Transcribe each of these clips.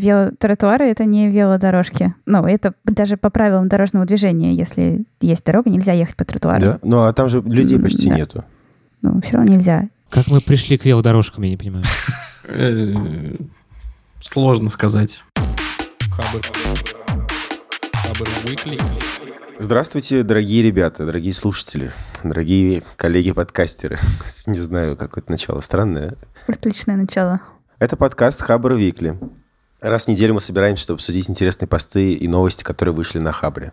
велотротуары — это не велодорожки. Ну, это даже по правилам дорожного движения. Если есть дорога, нельзя ехать по тротуару. Да? Ну, а там же людей почти да. нету. Ну, все равно нельзя. Как мы пришли к велодорожкам, я не понимаю. Э, Сложно сказать. Здравствуйте, дорогие ребята, дорогие слушатели, дорогие коллеги-подкастеры. Не знаю, какое-то начало странное. Отличное начало. Это подкаст Хабр Викли. Раз в неделю мы собираемся, чтобы обсудить интересные посты и новости, которые вышли на Хабре.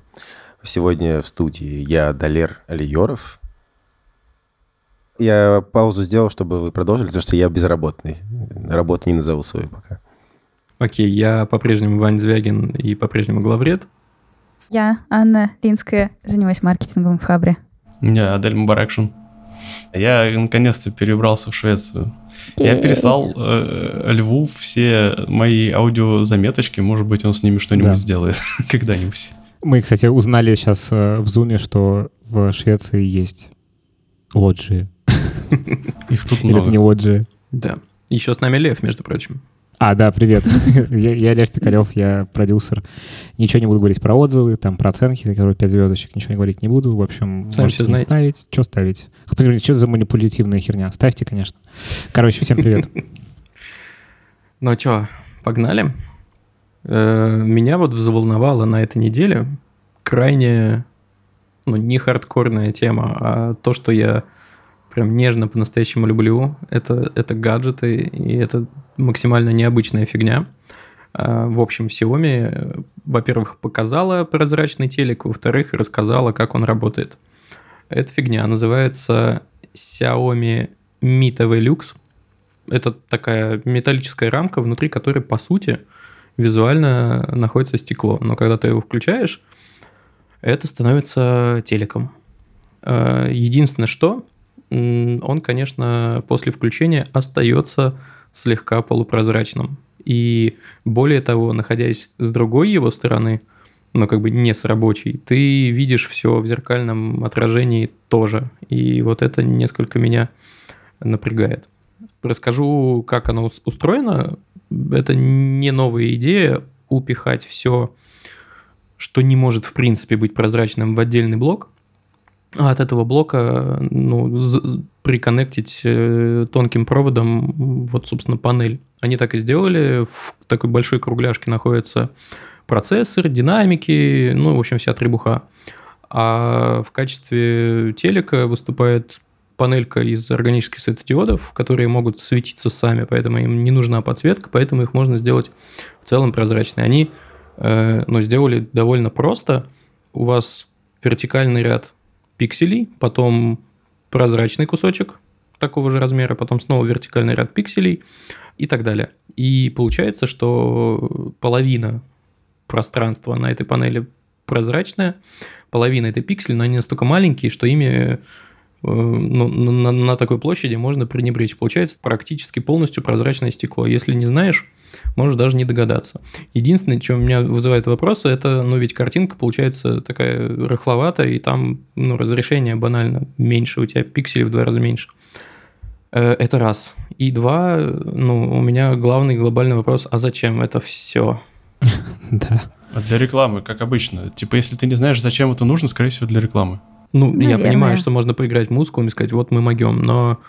Сегодня в студии я, Далер Алиеров. Я паузу сделал, чтобы вы продолжили, потому что я безработный. Работу не назову свою пока. Окей, я по-прежнему Вань Звягин и по-прежнему главред. Я, Анна Линская, занимаюсь маркетингом в Хабре. Я Адель Мубаракшин. Я наконец-то перебрался в Швецию. Я переслал э, Льву все мои аудиозаметочки. Может быть, он с ними что-нибудь Да. сделает когда-нибудь. Мы, кстати, узнали сейчас э, в Зуме, что в Швеции есть лоджии. Их тут Или это много. не лоджии? Да. Еще с нами Лев, между прочим. А, да, привет. я, я Лев Пикалев, я продюсер. Ничего не буду говорить про отзывы, там, про оценки, которые 5 звездочек, ничего не говорить не буду. В общем, Сами можете не ставить. Что ставить? Что за манипулятивная херня? Ставьте, конечно. Короче, всем привет. Ну что, погнали? Э, Меня вот взволновала на этой неделе крайне, ну, не хардкорная тема, а то, что я прям нежно по-настоящему люблю, это, это гаджеты, и это максимально необычная фигня. А, В общем, Xiaomi, э, во-первых, показала прозрачный телек, во-вторых, рассказала, как он работает. Эта фигня называется Xiaomi Mi TV Lux. Это такая металлическая рамка, внутри которой, по сути, визуально находится стекло. Но когда ты его включаешь, это становится телеком. Э, Единственное, что он, конечно, после включения остается слегка полупрозрачным. И более того, находясь с другой его стороны, но как бы не с рабочей, ты видишь все в зеркальном отражении тоже. И вот это несколько меня напрягает. Расскажу, как оно ус- устроено. Это не новая идея упихать все, что не может в принципе быть прозрачным в отдельный блок, от этого блока ну, приконнектить э, тонким проводом вот, собственно, панель. Они так и сделали. В такой большой кругляшке находится процессор, динамики, ну, в общем, вся требуха. А в качестве телека выступает панелька из органических светодиодов, которые могут светиться сами, поэтому им не нужна подсветка, поэтому их можно сделать в целом прозрачные. Они э, ну, сделали довольно просто. У вас вертикальный ряд пикселей, потом прозрачный кусочек такого же размера, потом снова вертикальный ряд пикселей и так далее. И получается, что половина пространства на этой панели прозрачная, половина это пиксели, но они настолько маленькие, что ими э, ну, на, на такой площади можно пренебречь. Получается практически полностью прозрачное стекло. Если не знаешь, можешь даже не догадаться. Единственное, что у меня вызывает вопросы, это, ну, ведь картинка получается такая рыхловатая, и там, ну, разрешение банально меньше, у тебя пикселей в два раза меньше. Э, Это раз. И два, ну, у меня главный глобальный вопрос, а зачем это все? Да. А для рекламы, как обычно. Типа, если ты не знаешь, зачем это нужно, скорее всего, для рекламы. Ну, я понимаю, что можно поиграть мускулами, сказать, вот мы могем, но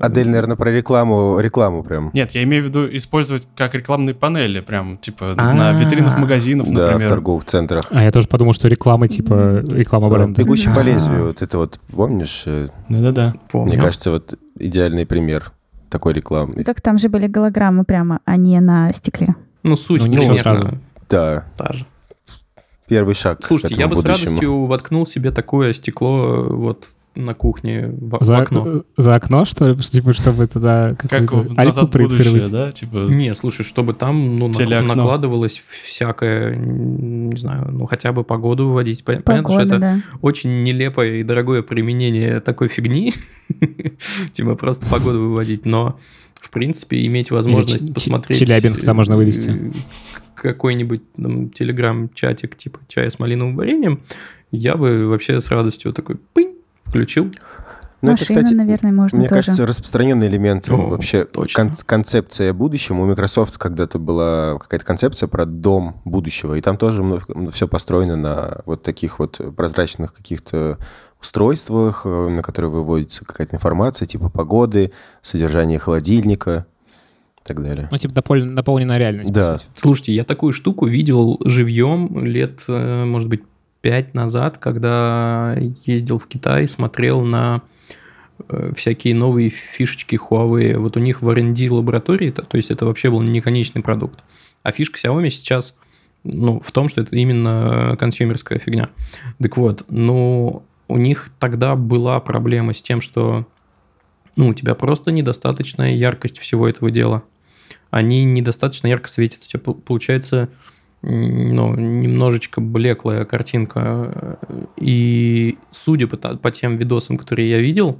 Адель, наверное, про рекламу, рекламу прям. Нет, я имею в виду использовать как рекламные панели, прям, типа, А. на витринах магазинов, Да, в например. торговых центрах. А я тоже подумал, что реклама, типа, реклама бренда. Бегущий по А. лезвию. Вот это вот, помнишь? э, Да-да-да. помню. Мне кажется, вот идеальный пример такой рекламы. Ну, Так там же были голограммы прямо, а не на стекле. ну, суть Ну, не примерно сразу. Да, та же. первый шаг. к Слушайте, этому я бы с будущему. радостью воткнул себе такое стекло э, вот на кухне в, в За, окно. за окно, что ли? Типа, чтобы туда Как в альфу «Назад в будущее», проецировать? да? Типа, Не, слушай, чтобы там ну, на- накладывалось всякое, не знаю, ну хотя бы погоду выводить. Пон- Понятно, что Погода, это да. очень нелепое и дорогое применение такой фигни, типа просто погоду выводить, но в принципе иметь возможность Ч- посмотреть... Челябинск там можно вывести. э, Какой-нибудь там телеграм-чатик типа чая с малиновым вареньем, я бы вообще с радостью такой пынь, включил. Ну, Машина, наверное, можно мне тоже. кажется, распространенный элемент О, вообще точно. кон- концепция будущего. У Microsoft когда-то была какая-то концепция про дом будущего, и там тоже все построено на вот таких вот прозрачных каких-то устройствах, э, на которые выводится какая-то информация, типа погоды, содержание холодильника и так далее. Ну, типа допол- наполненная реальность. Да. Слушайте, я такую штуку видел живьем лет, э, может быть, пять назад, когда ездил в Китай, смотрел на э, всякие новые фишечки Huawei. Вот у них в R&D лаборатории, то, есть это вообще был не конечный продукт. А фишка Xiaomi сейчас ну, в том, что это именно консюмерская фигня. Так вот, ну, у них тогда была проблема с тем, что ну, у тебя просто недостаточная яркость всего этого дела. Они недостаточно ярко светят. У тебя пол- получается ну, немножечко блеклая картинка. И судя по, по тем видосам, которые я видел,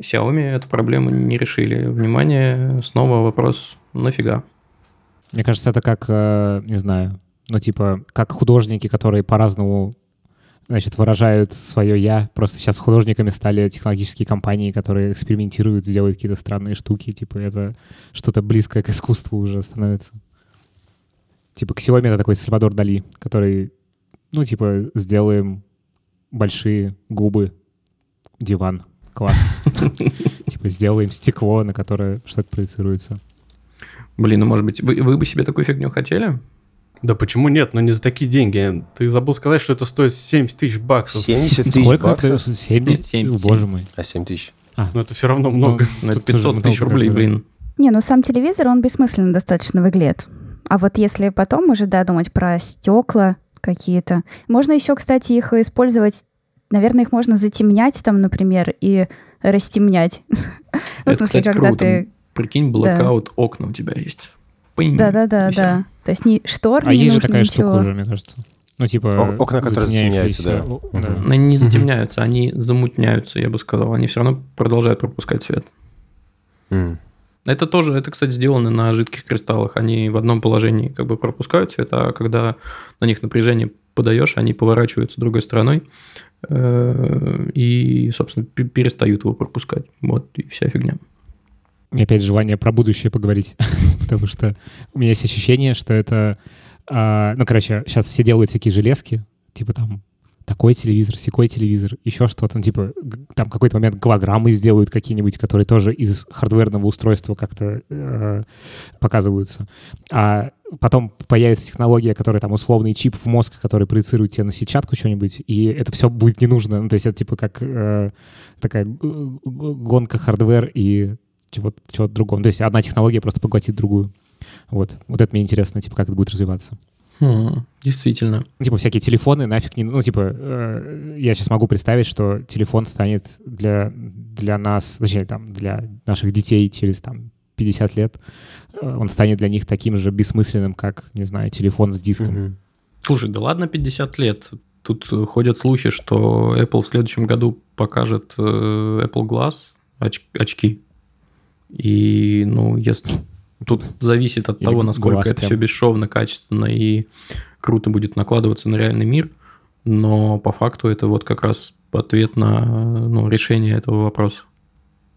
Xiaomi эту проблему не решили. Внимание, снова вопрос, нафига? Мне кажется, это как, э, не знаю, ну, типа, как художники, которые по-разному значит, выражают свое «я». Просто сейчас художниками стали технологические компании, которые экспериментируют, делают какие-то странные штуки. Типа, это что-то близкое к искусству уже становится. Типа, Xiaomi — это такой Сальвадор Дали, который, ну, типа, сделаем большие губы, диван. Класс. Типа, сделаем стекло, на которое что-то проецируется. Блин, ну может быть, вы, вы бы себе такую фигню хотели? Да почему нет? Но не за такие деньги. Ты забыл сказать, что это стоит 70 тысяч баксов. 70 тысяч Сколько? баксов? 70? Нет, семь, О, семь. Боже мой. А 7 тысяч? Но это все равно много. Ну, это Тут тоже 500 тысяч рублей, блин. Не, ну сам телевизор, он бессмысленно достаточно выглядит. А вот если потом уже, да, думать про стекла какие-то. Можно еще, кстати, их использовать, наверное, их можно затемнять там, например, и растемнять. Ну, в Это, смысле, кстати, когда круто. ты... Прикинь, блокаут окна у тебя есть. Пынь. Да-да-да, и всё. да. То есть ни штор А не есть же такая ничего. штука уже, мне кажется. Ну, типа... О- окна, которые затемняются, да. Да. Они не затемняются, они замутняются, я бы сказал. Они все равно продолжают пропускать свет. Это тоже, это, кстати, сделано на жидких кристаллах. Они в одном положении как бы пропускают свет, а когда на них напряжение подаешь, они поворачиваются другой стороной э, и, собственно, пе- перестают его пропускать. Вот и вся фигня. Меня опять желание про будущее поговорить, потому что у меня есть ощущение, что это... а, ну, короче, сейчас все делают всякие железки, типа там такой телевизор, секой телевизор, еще что-то, ну, типа там какой-то момент голограммы сделают какие-нибудь, которые тоже из хардверного устройства как-то э, показываются. А потом появится технология, которая там условный чип в мозг, который проецирует тебе на сетчатку что-нибудь, и это все будет не нужно. Ну, то есть это типа как э, такая гонка hardware и чего-то, чего другого. То есть одна технология просто поглотит другую. Вот. Вот это мне интересно, типа, как это будет развиваться. Хм, действительно. Типа всякие телефоны нафиг не... Ну, типа, э, я сейчас могу представить, что телефон станет для, для нас, точнее, там, для наших детей через, там, 50 лет, э, он станет для них таким же бессмысленным, как, не знаю, телефон с диском. Мгм. Слушай, да ладно 50 лет. Тут э, ходят слухи, что Apple в следующем году покажет э, Apple Glass оч- очки. И, ну, если... Тут зависит от Или того, насколько это прям. все бесшовно, качественно и круто будет накладываться на реальный мир. Но по факту это вот как раз ответ на ну, решение этого вопроса.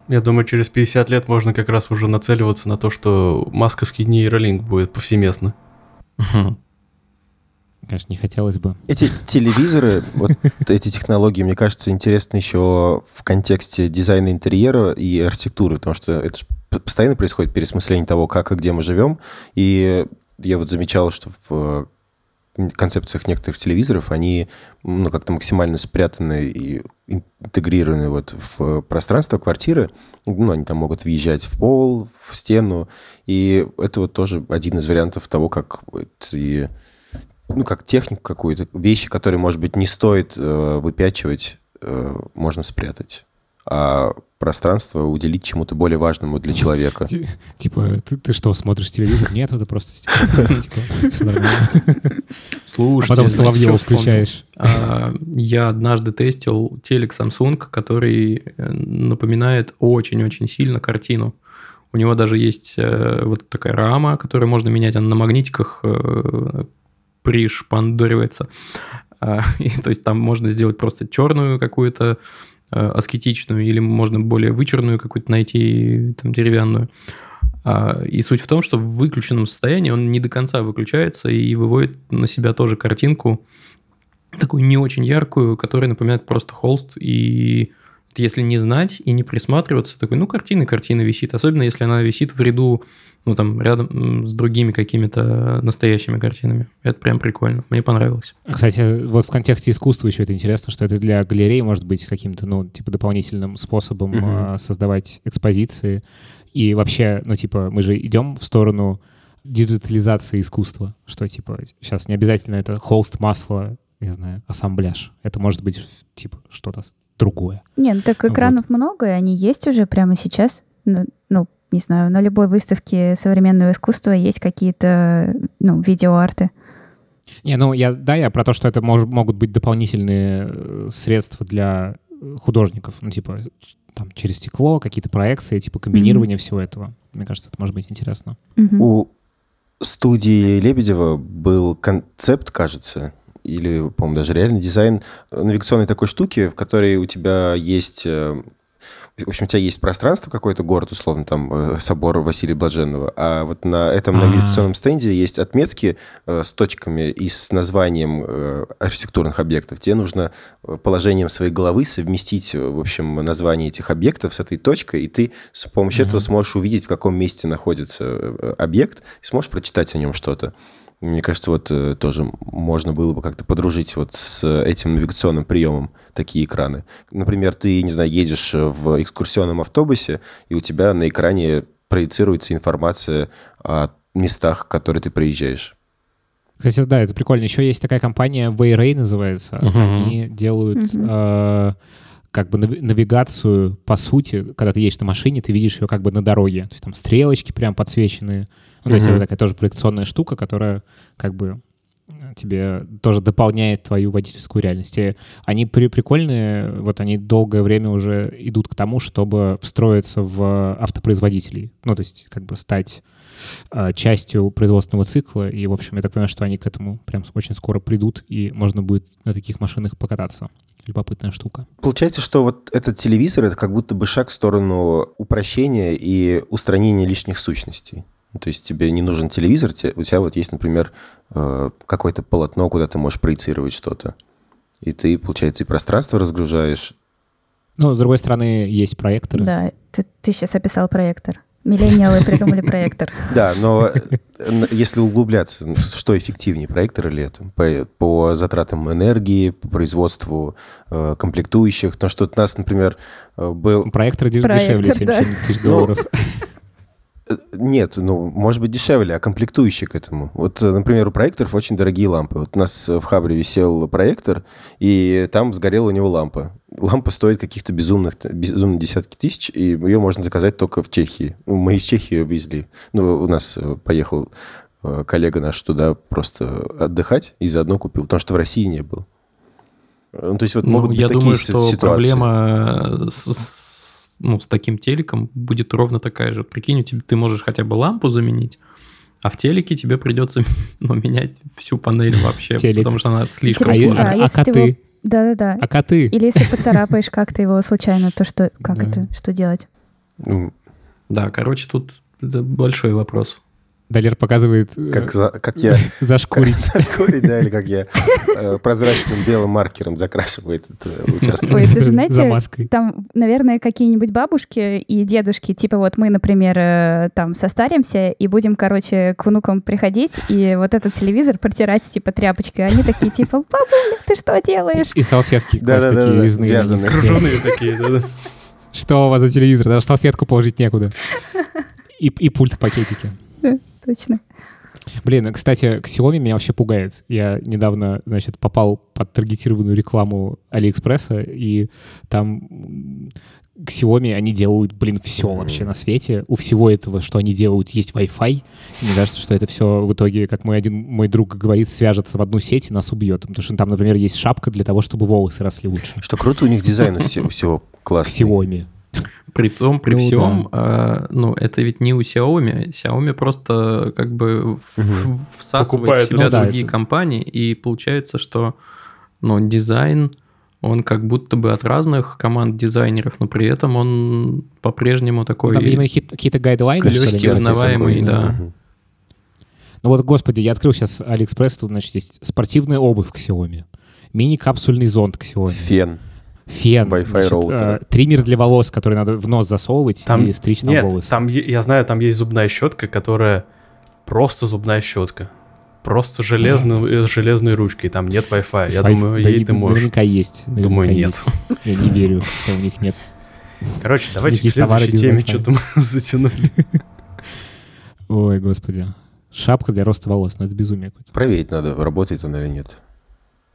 Я думаю, через 50 лет можно как раз уже нацеливаться на то, что масковский нейролинк будет повсеместно. Конечно, не хотелось бы. Эти телевизоры, вот эти технологии, мне кажется, интересны еще в контексте дизайна интерьера и архитектуры, потому что это постоянно происходит пересмысление того, как и где мы живем. И я вот замечал, что в э, концепциях некоторых телевизоров они ну, как-то максимально спрятаны и интегрированы вот в пространство квартиры. Ну, они там могут въезжать в пол, в стену. И это вот тоже один из вариантов того, как эти ну, как технику какую-то, вещи, которые, может быть, не стоит э, выпячивать, э, можно спрятать. А пространство уделить чему-то более важному для человека. Ти- Типа, ты, ты что, смотришь телевизор? Нет, это просто. Типа, нормально. А потом Соловьева включаешь. А, Я однажды тестил телек Samsung, который э, напоминает очень-очень сильно картину. У него даже есть э, вот такая рама, которую можно менять, она на магнитиках э, пришпандоривается. А, и, то есть там можно сделать просто черную какую-то э, аскетичную или можно более вычурную какую-то найти, там, деревянную. А, и суть в том, что в выключенном состоянии он не до конца выключается и выводит на себя тоже картинку такую не очень яркую, которая напоминает просто холст. И если не знать и не присматриваться, такой, ну, картина, картина висит. Особенно, если она висит в ряду, ну, там, рядом с другими какими-то настоящими картинами. Это прям прикольно. Мне понравилось. Кстати, вот в контексте искусства еще это интересно, что это для галерей может быть каким-то, ну, типа, дополнительным способом угу. создавать экспозиции. И вообще, ну, типа, мы же идем в сторону диджитализации искусства, что, типа, сейчас не обязательно это холст, масло, не знаю, ассамбляж. Это может быть, типа, что-то другое. Нет, ну так экранов вот. много, и они есть уже прямо сейчас. Ну, ну, не знаю, на любой выставке современного искусства есть какие-то, ну, видеоарты. Не, ну, я, да, я про то, что это мож, могут быть дополнительные э, средства для художников. Ну, типа, там, через стекло, какие-то проекции, типа, комбинирование mm-hmm. всего этого. Мне кажется, это может быть интересно. Mm-hmm. У студии Лебедева был концепт, кажется, или, по-моему, даже реальный дизайн навигационной такой штуки, в которой у тебя есть э, в общем, у тебя есть пространство какой-то, город, условно, там, э, собор Василия Блаженного, а вот на этом навигационном стенде есть отметки э, с точками и с названием э, архитектурных объектов. Тебе нужно положением своей головы совместить, в общем, название этих объектов с этой точкой, и ты с помощью этого сможешь увидеть, в каком месте находится объект, и сможешь прочитать о нем что-то. Мне кажется, вот э, тоже можно было бы как-то подружить вот с этим навигационным приемом такие экраны. Например, ты, не знаю, едешь в экскурсионном автобусе, и у тебя на экране проецируется информация о местах, в которые ты проезжаешь. Кстати, да, это прикольно. Еще есть такая компания Wayray называется. Uh-huh. Они делают uh-huh. э, как бы навигацию по сути, когда ты едешь на машине, ты видишь ее как бы на дороге. То есть там стрелочки прям подсвеченные ну, то есть это такая тоже проекционная штука, которая как бы тебе тоже дополняет твою водительскую реальность. И они при прикольные, вот они долгое время уже идут к тому, чтобы встроиться в автопроизводителей. Ну, то есть как бы стать э, частью производственного цикла. И, в общем, я так понимаю, что они к этому прям очень скоро придут, и можно будет на таких машинах покататься. Любопытная штука. Получается, что вот этот телевизор — это как будто бы шаг в сторону упрощения и устранения лишних сущностей. То есть тебе не нужен телевизор, у тебя вот есть, например, э, какое-то полотно, куда ты можешь проецировать что-то. И ты, получается, и пространство разгружаешь. Ну, с другой стороны, есть проекторы. Да, ты, ты сейчас описал проектор. Миллениалы придумали проектор. Да, но э, если углубляться, что эффективнее, проектор или это? По, по затратам энергии, по производству э, комплектующих. Потому что у нас, например, э, был... Проектор, дешевле 70 тысяч ну, долларов. Нет, ну, может быть, дешевле, а комплектующий к этому. Вот, например, у проекторов очень дорогие лампы. Вот у нас в Хабре висел проектор, и там сгорела у него лампа. Лампа стоит каких-то безумных, безумных десятки тысяч, и ее можно заказать только в Чехии. Ну, мы из Чехии ее везли. Ну, у нас э, поехал э, коллега наш туда просто отдыхать и заодно купил, потому что в России не было. Ну, то есть вот ну, могут быть я такие думаю, что ситуации. проблема с ну, с таким телеком будет ровно такая же. Прикинь, у тебя, ты можешь хотя бы лампу заменить, а в телеке тебе придется ну, менять всю панель вообще, Телек. потому что она слишком сложная. А, а, а коты? Да-да-да. А коты? Или если поцарапаешь как-то его случайно, то что, как это, что делать? Ну, да, короче, тут большой вопрос. Далер показывает... Э, как, за, как я... Зашкурить. Зашкурить, да, или как я э, прозрачным белым маркером закрашиваю этот э, участок. Ой, это же, знаете, там, наверное, какие-нибудь бабушки и дедушки, типа вот мы, например, там состаримся и будем, короче, к внукам приходить и вот этот телевизор протирать, типа, тряпочкой. Они такие, типа, бабуля, ты что делаешь? И салфетки да, да, такие резные. Круженые такие, да-да. Что у вас за телевизор? Даже салфетку положить некуда. И, и пульт в пакетике точно. Блин, кстати, Xiaomi меня вообще пугает. Я недавно, значит, попал под таргетированную рекламу Алиэкспресса, и там Xiaomi, они делают, блин, все вообще на свете. У всего этого, что они делают, есть Wi-Fi. И мне кажется, что это все в итоге, как мой один мой друг говорит, свяжется в одну сеть и нас убьет. Потому что там, например, есть шапка для того, чтобы волосы росли лучше. Что круто, у них дизайн у всего классный. Xiaomi. При том, при ну, всем, да. э, ну, это ведь не у Xiaomi. Xiaomi просто как бы угу. всасывает Покупает, в себя ну, другие это... компании, и получается, что ну, дизайн Он как будто бы от разных команд дизайнеров, но при этом он по-прежнему такой... Там, видимо, какие-то, гайдлайны. Ли? узнаваемый, да. Ну вот, господи, я открыл сейчас Алиэкспресс, тут, значит, есть спортивная обувь к Xiaomi, мини-капсульный зонт к Xiaomi, Фен. Фен, Wi-Fi значит, роутер. э, триммер для волос, который надо в нос засовывать Там и стричь там Нет, волосы. там е- я знаю, там есть зубная щетка, которая просто зубная щетка. Просто железной, с железной ручкой. Там нет Wi-Fi. Я думаю, да ей ты можешь. Наверняка есть. Думаю, наверняка нет. есть. Я не верю, что у них нет. Короче, давайте к следующей теме. Что-то мы затянули. Ой, господи. Шапка для роста волос, ну это безумие какое-то. Проверить надо, работает он или нет.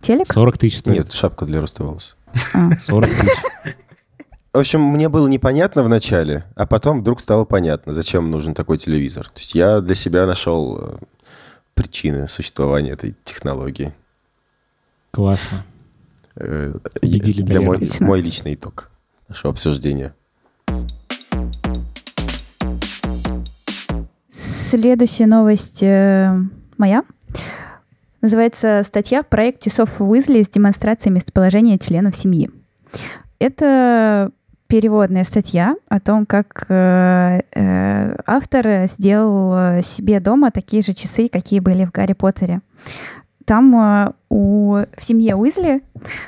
Телек? 40 тысяч стоит. Нет, шапка для роста волос. А. 40 тысяч. В общем, мне было непонятно в начале, а потом вдруг стало понятно, зачем нужен такой телевизор. То есть я для себя нашел э, причины существования этой технологии. Классно. Э, Победили для мой, мой личный итог нашего обсуждения. Следующая новость э, моя. Называется статья «Проект часов Уизли с демонстрацией местоположения членов семьи». Это переводная статья о том, как э, э, автор сделал себе дома такие же часы, какие были в Гарри Поттере. Там э, у, в семье Уизли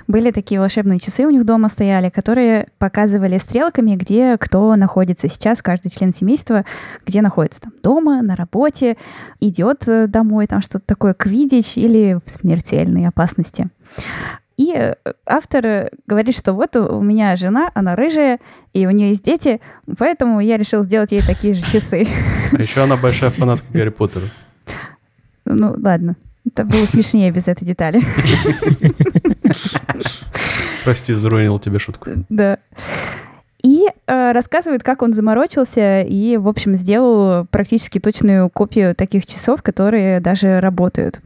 были такие волшебные часы у них дома стояли, которые показывали стрелками, где кто находится сейчас, каждый член семейства, где находится там дома, на работе, идет э, домой, там что-то такое, квидич или в смертельной опасности. И э, автор говорит, что вот у меня жена, она рыжая, и у нее есть дети, поэтому я решил сделать ей такие же часы. А еще она большая фанатка Гарри Поттера. Ну, ладно. Это было смешнее без этой детали. Прости, заруинил тебе шутку. Да. И э, рассказывает, как он заморочился и, в общем, сделал практически точную копию таких часов, которые даже работают.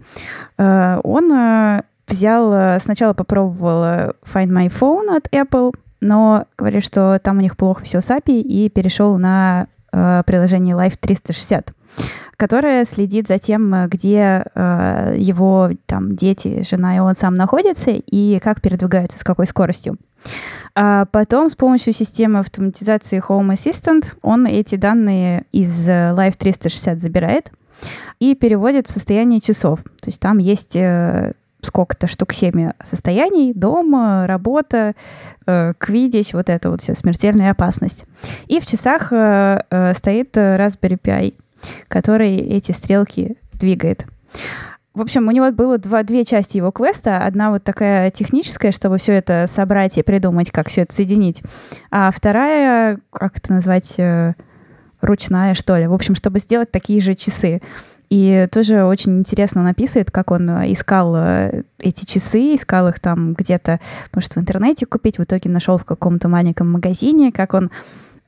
Э, он э, взял, э, сначала попробовал э, Find My Phone от Apple, но говорит, что там у них плохо все с API, и перешел на э, приложение Life 360 которое следит за тем, где э, его там дети, жена и он сам находятся, и как передвигаются, с какой скоростью. А потом с помощью системы автоматизации Home Assistant он эти данные из э, Live 360 забирает и переводит в состояние часов. То есть там есть э, сколько-то штук 7 состояний, дом, работа, э, квидич, вот это вот все, смертельная опасность. И в часах э, э, стоит Raspberry Pi, который эти стрелки двигает. В общем, у него было два, две части его квеста. Одна вот такая техническая, чтобы все это собрать и придумать, как все это соединить. А вторая, как это назвать, э, ручная, что ли. В общем, чтобы сделать такие же часы. И тоже очень интересно он описывает, как он э, искал э, эти часы, искал их там где-то, может, в интернете купить, в итоге нашел в каком-то маленьком магазине, как он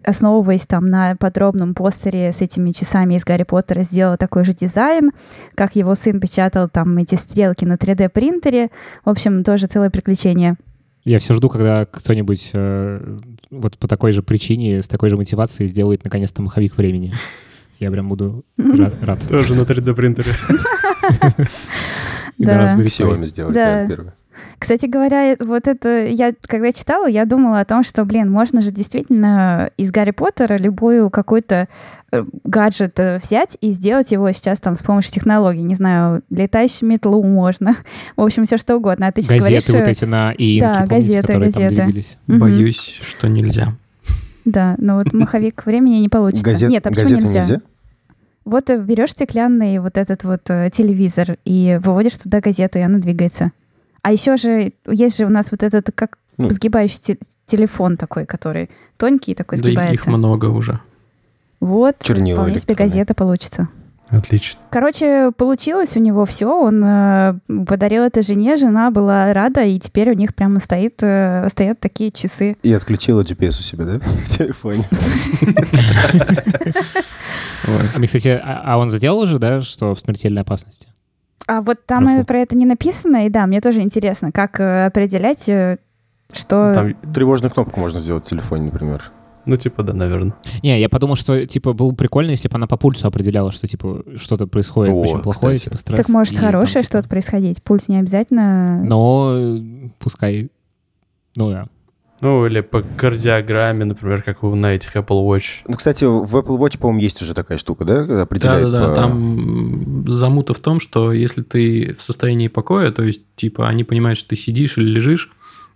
основываясь там на подробном постере с этими часами из Гарри Поттера, сделал такой же дизайн, как его сын печатал там эти стрелки на 3D-принтере. В общем, тоже целое приключение. Я все жду, когда кто-нибудь э, вот по такой же причине, с такой же мотивацией сделает наконец-то маховик времени. Я прям буду рад. рад. Тоже на 3D принтере. И Да. Xiaomi сделать, Да. первое. Кстати говоря, вот это я когда читала, я думала о том, что, блин, можно же действительно из Гарри Поттера любую какой-то э, гаджет э, взять и сделать его сейчас там с помощью технологий. Не знаю, летающую метлу можно. В общем, все что угодно. А ты Газеты говоришь... вот э, эти на иинке, Да, помните, газеты, которые там газеты. двигались? мгм. Боюсь, что нельзя. Да, но вот маховик времени не получится. Газет- Нет, а почему газету нельзя? нельзя? Вот берешь стеклянный вот этот вот э, телевизор и выводишь туда газету, и она двигается. А еще же есть же у нас вот этот как Ну. сгибающий те- телефон такой, который тонкий такой Да и их сгибается. много уже. Вот, Чернила вполне себе газета получится. Отлично. Короче, получилось у него все. Он э, подарил это жене, жена была рада, и теперь у них прямо стоит, э, стоят такие часы. И отключила GPS у себя, да? В телефоне. А, кстати, а, а он сделал уже, да, что в смертельной опасности? А вот там э, про это не написано, и да, мне тоже интересно, как э, определять, э, что... Там, Тревожную кнопку можно сделать в телефоне, например. Ну, типа, да, наверное. Не, я подумал, что, типа, было бы прикольно, если бы она по пульсу определяла, что, типа, что-то происходит О, очень плохое, кстати. типа, стресс. Так может хорошее типа, что-то происходить. Пульс не обязательно. Но пускай Ну да. Ну, или по кардиограмме, например, как на этих Apple Watch. Ну, кстати, в Apple Watch, по-моему, есть уже такая штука, да? Определяет Да-да-да, по- там замута в том, что если ты в состоянии покоя, то есть, типа, они понимают, что ты сидишь или лежишь,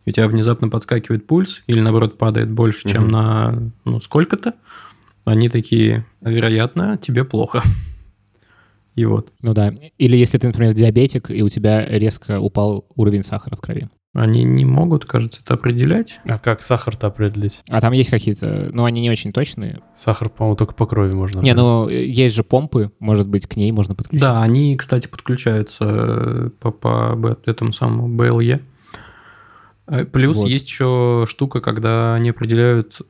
и у тебя внезапно подскакивает пульс, или, наоборот, падает больше, чем Мгм. на, ну, сколько-то, они такие, вероятно, тебе плохо. И вот. Ну да. Или если ты, например, диабетик, и у тебя резко упал уровень сахара в крови. Они не могут, кажется, это определять. А как сахар-то определить? А там есть какие-то, ну, они не очень точные. Сахар, по-моему, только по крови можно. Не, ну, есть же помпы, может быть, к ней можно подключить. Да, они, кстати, подключаются э, по, по этому самому BLE. Э, Плюс Вот. есть еще штука, когда они определяют,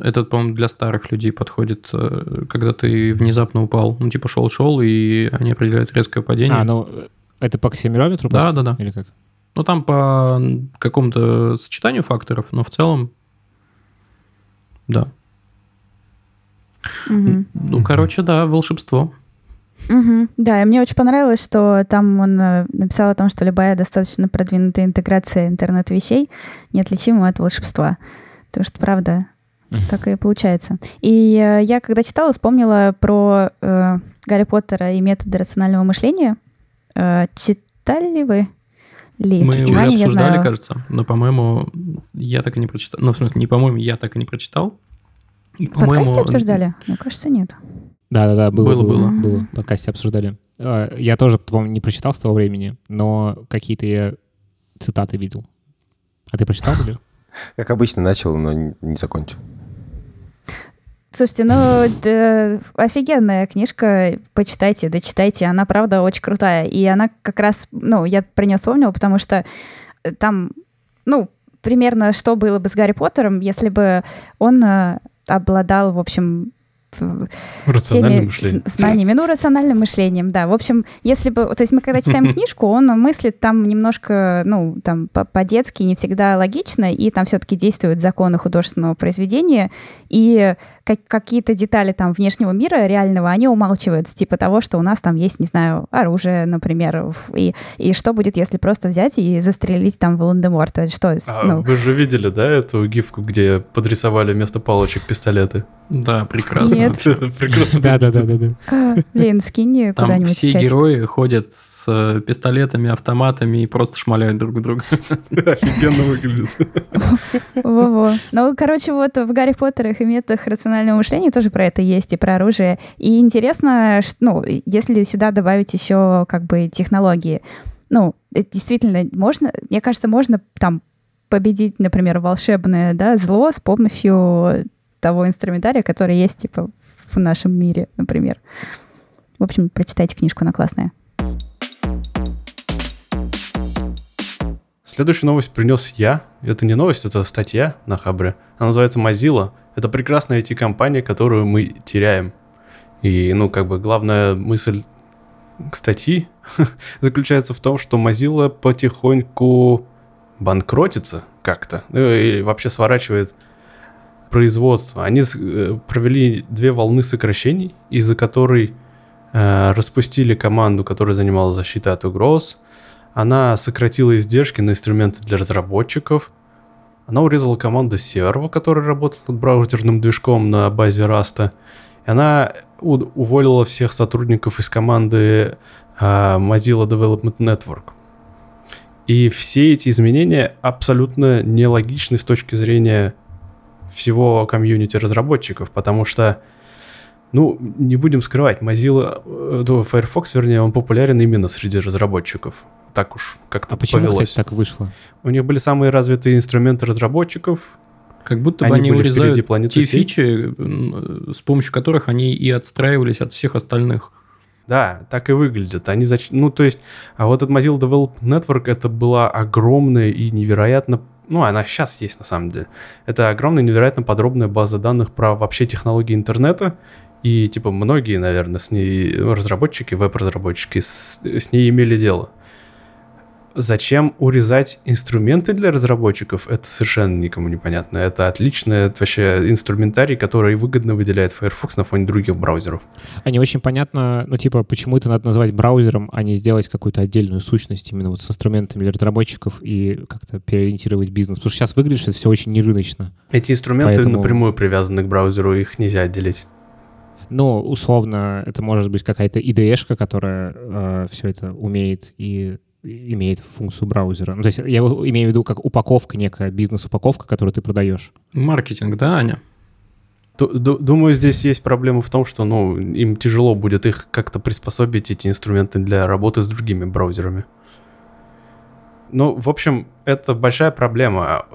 этот, по-моему, для старых людей подходит, э, когда ты внезапно упал, ну, типа шел-шел, и они определяют резкое падение. А, ну, э, это по акселерометру? Да, да, да. Или как? Ну, там по какому-то сочетанию факторов, но в целом, да. Мгм. Ну, короче, да, волшебство. Мгм. Да, и мне очень понравилось, что там он э, написал о том, что любая достаточно продвинутая интеграция интернет-вещей неотличима от волшебства. Потому что, правда, так и получается. И э, я, когда читала, вспомнила про э, Гарри Поттера и методы рационального мышления. Э, читали вы? Ли? Мы уже обсуждали, знаю. кажется, но, по-моему, я так и не прочитал. Ну, в смысле, не по-моему, я так и не прочитал. И, подкасте обсуждали? Мне кажется, нет. Да-да-да, было, Было, было, было. было. В подкасте обсуждали. А, Я тоже, по-моему, не прочитал с того времени, но какие-то я цитаты видел. А ты прочитал, или? Как обычно, начал, но не закончил. Слушайте, ну, да, офигенная книжка, почитайте, дочитайте, она, правда, очень крутая. И она как раз, ну, я про нее вспомнила, потому что там, ну, примерно что было бы с Гарри Поттером, если бы он э, обладал, в общем, Рациональное всеми знаниями, ну, рациональным мышлением, да. В общем, если бы... То есть мы, когда читаем книжку, он мыслит там немножко, ну, там, по- по-детски, не всегда логично, и там все-таки действуют законы художественного произведения, и как- какие-то детали там внешнего мира реального, они умалчиваются, типа того, что у нас там есть, не знаю, оружие, например, и, и что будет, если просто взять и застрелить там Волан-де-Морта? Что? А ну, Вы же видели, да, эту гифку, где подрисовали вместо палочек пистолеты? Да, прекрасно. Нет. Прекрасно Да-да-да-да. а, блин, скинь куда-нибудь все герои ходят с э, пистолетами, автоматами и просто шмаляют друг друга. Офигенно выглядит. Во-во. Ну, короче, вот в Гарри Поттерах и методах рационального мышления тоже про это есть, и про оружие. И интересно, ну, если сюда добавить еще как бы технологии, ну, действительно можно, мне кажется, можно там победить, например, волшебное да, зло с помощью того инструментария, который есть, типа, в нашем мире, например. В общем, прочитайте книжку, она классная. Следующую новость принес я. Это не новость, это статья на Хабре. Она называется Mozilla. Это прекрасная IT-компания, которую мы теряем. И, ну, как бы главная мысль статьи заключается в том, что Mozilla потихоньку банкротится как-то. Ну, и вообще сворачивает производство. Они э, провели две волны сокращений, из-за которой э, распустили команду, которая занималась защитой от угроз, она сократила издержки на инструменты для разработчиков. Она урезала команду серого, который работал над браузерным движком на базе Rust. И она уволила всех сотрудников из команды а, Mozilla Development Network. И все эти изменения абсолютно нелогичны с точки зрения всего комьюнити разработчиков, потому что, ну, не будем скрывать, Mozilla, э, ну, Firefox, вернее, он популярен именно среди разработчиков. Так уж как-то А почему, повелось. кстати, так вышло? У них были самые развитые инструменты разработчиков. Как будто бы Они они, урезают те фичи, с помощью которых они и отстраивались от всех остальных. Да, так и выглядят. Они зач... Ну, то есть, а вот этот Mozilla Development Network, это была огромная и невероятно... Ну, она сейчас есть на самом деле. Это огромная, невероятно подробная база данных про вообще технологии интернета. И, типа, многие, наверное, с ней, разработчики, веб-разработчики, с, с ней имели дело. Зачем урезать инструменты для разработчиков? Это совершенно никому не понятно. Это отличный это вообще инструментарий, который выгодно выделяет Firefox на фоне других браузеров. А не очень понятно, ну, типа, почему это надо назвать браузером, а не сделать какую-то отдельную сущность именно вот с инструментами для разработчиков и как-то переориентировать бизнес. Потому что сейчас выглядит, что это все очень нерыночно. Эти инструменты Поэтому... напрямую привязаны к браузеру, их нельзя отделить. Ну, условно, это может быть какая-то IDE-шка, которая э, все это умеет и имеет функцию браузера. Ну, то есть я имею в виду как упаковка некая, бизнес-упаковка, которую ты продаешь. Маркетинг, да, Аня? Думаю, здесь есть проблема в том, что ну, им тяжело будет их как-то приспособить, эти инструменты, для работы с другими браузерами. Ну, в общем, это большая проблема.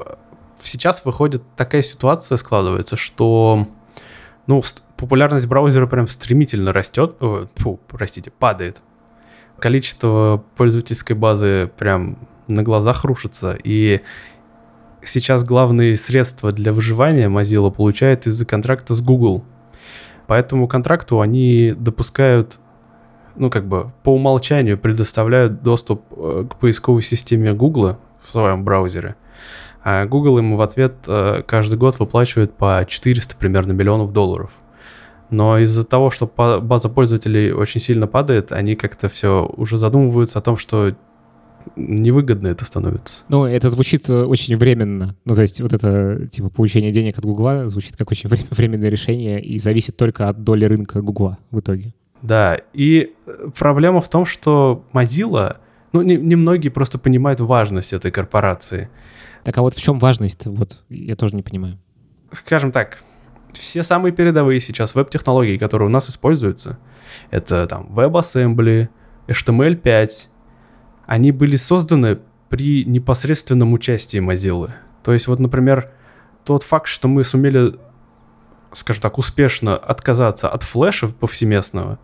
Сейчас выходит такая ситуация, складывается, что ну, популярность браузера прям стремительно растет, о, фу, простите, падает количество пользовательской базы прям на глазах рушится. И сейчас главные средства для выживания Mozilla получает из-за контракта с Google. По этому контракту они допускают, ну как бы по умолчанию предоставляют доступ э, к поисковой системе Google в своем браузере. А Google ему в ответ э, каждый год выплачивает по 400 примерно миллионов долларов – но из-за того, что база пользователей очень сильно падает, они как-то все уже задумываются о том, что невыгодно это становится. Ну, это звучит э, очень временно. Ну, то есть вот это, типа, получение денег от Гугла звучит как очень временное решение и зависит только от доли рынка Гугла в итоге. Да, и э, проблема в том, что Mozilla, ну, немногие не просто понимают важность этой корпорации. Так а вот в чем важность? Вот я тоже не понимаю. Скажем так, все самые передовые сейчас веб-технологии, которые у нас используются, это там WebAssembly, HTML5, они были созданы при непосредственном участии Mozilla. То есть вот, например, тот факт, что мы сумели, скажем так, успешно отказаться от флеша повсеместного,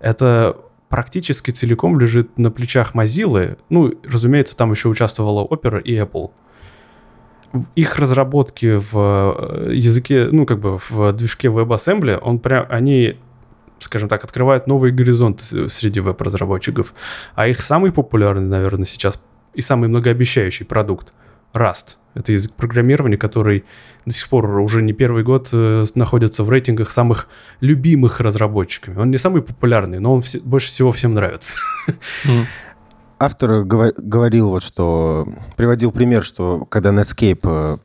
это практически целиком лежит на плечах Mozilla. Ну, разумеется, там еще участвовала Opera и Apple – их разработке в э, языке, ну, как бы в движке WebAssembly, он прям, они, скажем так, открывают новые горизонты среди веб-разработчиков. А их самый популярный, наверное, сейчас и самый многообещающий продукт — Rust. Это язык программирования, который до сих пор уже не первый год э, находится в рейтингах самых любимых разработчиками. Он не самый популярный, но он все, больше всего всем нравится. Mm автор говорил вот, что... Приводил пример, что когда Netscape э,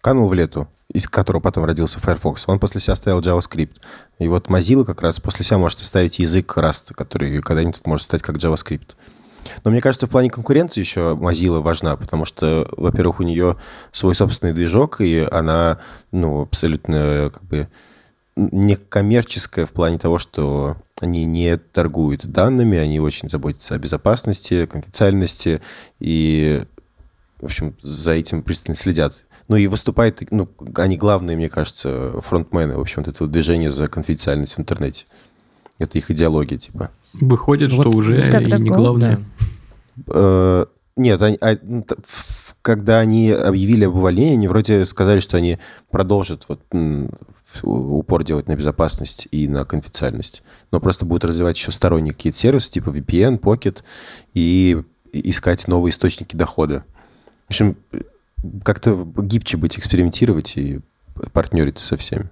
канул в лету, из которого потом родился Firefox, он после себя оставил JavaScript. И вот Mozilla как раз после себя может оставить язык Rust, который когда-нибудь может стать как JavaScript. Но мне кажется, в плане конкуренции еще Mozilla важна, потому что, во-первых, у нее свой собственный движок, и она, ну, абсолютно как бы некоммерческая в плане того, что они не торгуют данными, они очень заботятся о безопасности, конфиденциальности, и, в общем, за этим пристально следят. Ну и выступают, ну, они главные, мне кажется, фронтмены, в общем, вот этого движения за конфиденциальность в интернете. Это их идеология, типа. Выходит, вот что уже и не главное. Э, нет, они, а, когда они объявили об увольнении, они вроде сказали, что они продолжат вот упор делать на безопасность и на конфиденциальность. Но просто будут развивать еще сторонние какие-то сервисы, типа VPN, Pocket, и искать новые источники дохода. В общем, как-то гибче быть, экспериментировать и партнериться со всеми.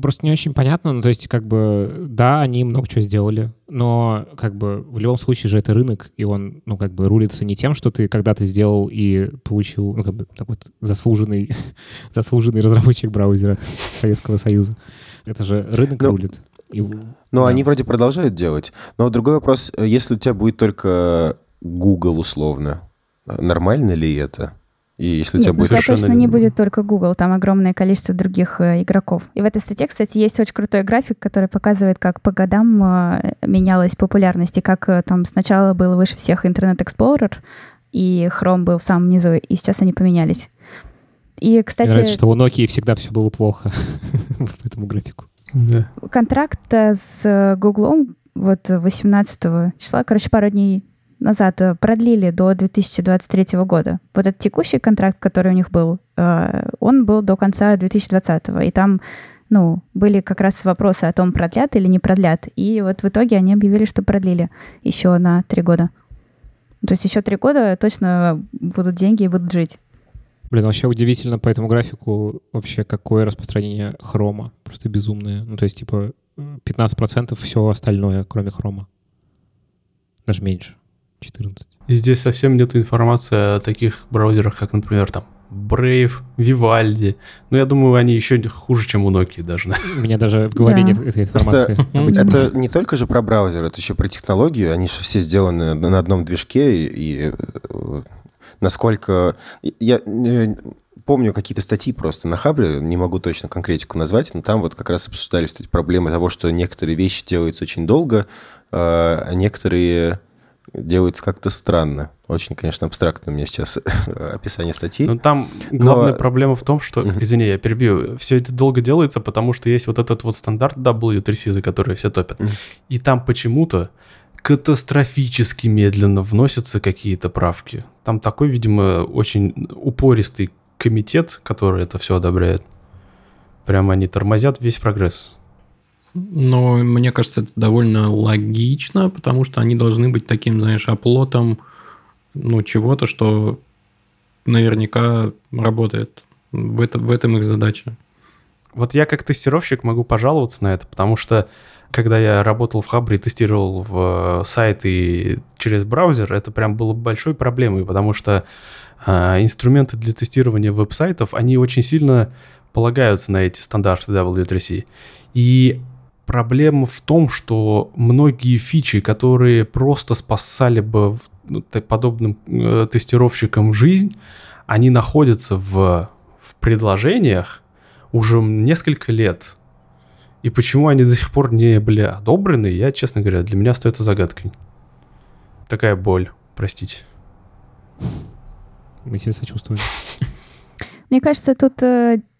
Просто не очень понятно. Ну, то есть, как бы, да, они много чего сделали, но, как бы, в любом случае же это рынок, и он, ну, как бы, рулится не тем, что ты когда-то сделал и получил, ну, как бы, такой вот заслуженный, заслуженный разработчик браузера Советского Союза. Это же рынок ну, рулит. И, ну, да. они вроде продолжают делать. Но другой вопрос, если у тебя будет только Google условно, нормально ли это? И если Нет, у тебя будет совершенно... точно не будет только Google, там огромное количество других э, игроков. И в этой статье, кстати, есть очень крутой график, который показывает, как по годам э, менялась популярность, и как э, там сначала был выше всех Internet Explorer, и Chrome был в самом низу, и сейчас они поменялись. И, кстати... Мне нравится, что у Nokia всегда все было плохо по этому графику. Да. Контракт с Google вот 18 числа, короче, пару дней назад э, продлили до 2023 года. Вот этот текущий контракт, который у них был, э, он был до конца 2020. И там ну, были как раз вопросы о том, продлят или не продлят. И вот в итоге они объявили, что продлили еще на три года. То есть еще три года точно будут деньги и будут жить. Блин, вообще удивительно по этому графику вообще какое распространение хрома. Просто безумное. Ну, то есть, типа, 15% все остальное, кроме хрома. Даже меньше. 14. И здесь совсем нет информации о таких браузерах, как, например, там Brave, Vivaldi. Ну, я думаю, они еще хуже, чем у Nokia даже. У меня даже в голове Да. нет этой информации. Просто это не только же про браузер, это еще про технологию. Они же все сделаны на одном движке. И, и, э, насколько... Я э, помню какие-то статьи просто на Хабре, не могу точно конкретику назвать, но там вот как раз обсуждались эти проблемы того, что некоторые вещи делаются очень долго, а некоторые делаются как-то странно. Очень, конечно, абстрактно у меня сейчас описание статьи. Но там главная Но- проблема в том, что, извини, я перебью, все это долго делается, потому что есть вот этот вот стандарт W3C, за который все топят. И там почему-то катастрофически медленно вносятся какие-то правки. Там такой, видимо, очень упористый комитет, который это все одобряет. Прямо они тормозят весь прогресс. Но мне кажется, это довольно логично, потому что они должны быть таким, знаешь, оплотом ну, чего-то, что наверняка работает. В, это, в этом их задача. Вот я как тестировщик могу пожаловаться на это, потому что когда я работал в Хабре и тестировал в э, сайт и через браузер, это прям было большой проблемой, потому что э, инструменты для тестирования веб-сайтов, они очень сильно полагаются на эти стандарты W3C. И проблема в том, что многие фичи, которые просто спасали бы ну, подобным э, тестировщикам жизнь, они находятся в, в предложениях уже несколько лет. И почему они до сих пор не были одобрены, я, честно говоря, для меня остается загадкой. Такая боль, простите. Мы тебе сочувствуем. Мне кажется, тут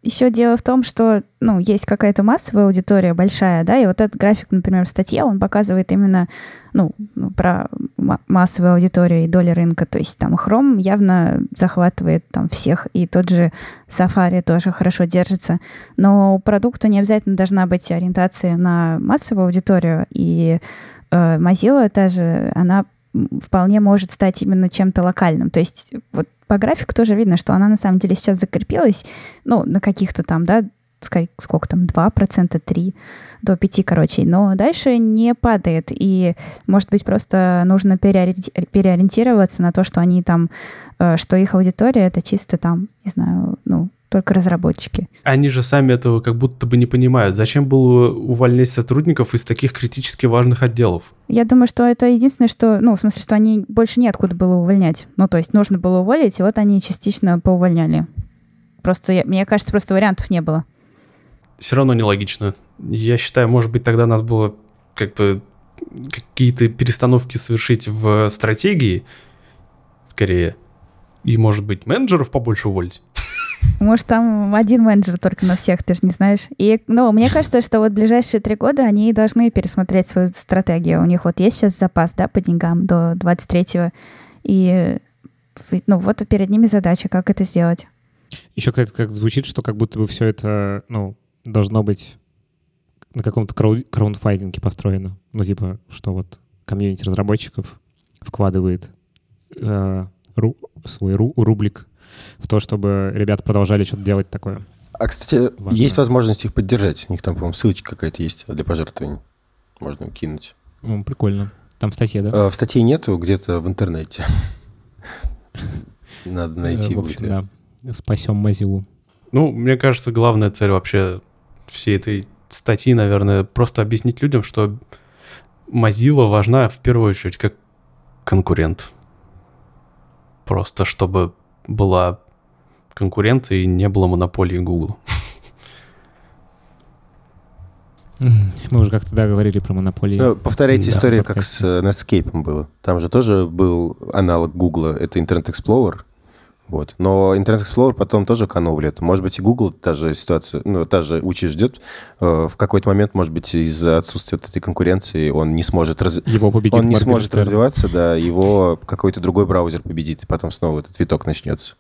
еще дело в том, что ну, есть какая-то массовая аудитория большая, да, и вот этот график, например, в статье, он показывает именно ну, ну, про ма- массовую аудиторию и доли рынка. То есть там Chrome явно захватывает там всех, и тот же Safari тоже хорошо держится. Но у продукта не обязательно должна быть ориентация на массовую аудиторию, и э, Mozilla тоже, она м, вполне может стать именно чем-то локальным. То есть вот по графику тоже видно, что она на самом деле сейчас закрепилась, ну, на каких-то там, да, сколько там, 2%, 3%, до 5%, короче, но дальше не падает, и, может быть, просто нужно переориенти- переориентироваться на то, что они там, э, что их аудитория — это чисто там, не знаю, ну, только разработчики. Они же сами этого как будто бы не понимают. Зачем было увольнять сотрудников из таких критически важных отделов? Я думаю, что это единственное, что, ну, в смысле, что они больше неоткуда было увольнять. Ну, то есть нужно было уволить, и вот они частично поувольняли. Просто, мне кажется, просто вариантов не было. Все равно нелогично. Я считаю, может быть, тогда нас было как бы какие-то перестановки совершить в стратегии, скорее. И, может быть, менеджеров побольше уволить. Может, там один менеджер только на всех, ты же не знаешь. И, ну, мне кажется, что вот ближайшие три года они должны пересмотреть свою стратегию. У них вот есть сейчас запас, да, по деньгам до 23-го. И, ну, вот перед ними задача, как это сделать. Еще, кстати, как звучит, что как будто бы все это, ну, должно быть на каком-то крау- краундфайдинге построено. Ну, типа, что вот комьюнити разработчиков вкладывает э, ру- свой ру- рублик в то, чтобы ребята продолжали что-то делать такое. А, кстати, Важно. есть возможность их поддержать. У них там, по-моему, ссылочка какая-то есть для пожертвований. Можно им кинуть. Ну, прикольно. Там в статье, да? А, В статье нету, где-то в интернете. Надо найти Э, В общем, да. Спасем Мазилу. Ну, мне кажется, главная цель вообще всей этой статьи, наверное, просто объяснить людям, что Mozilla важна в первую очередь как конкурент. Просто чтобы была конкуренция и не было монополии Google. Мы уже как-то, да, говорили про монополии. Ну, повторяйте Да, историю, как с э, Netscape было. Там же тоже был аналог Google, это Internet Explorer. Вот. Но Internet Explorer потом тоже канул в лету. Может быть, и Google та же ситуация, ну, та же участь ждет. Э, В какой-то момент, может быть, из-за отсутствия вот этой конкуренции он не сможет, раз- Его победит он не сможет развиваться, да, его какой-то другой браузер победит, и потом снова этот виток начнется.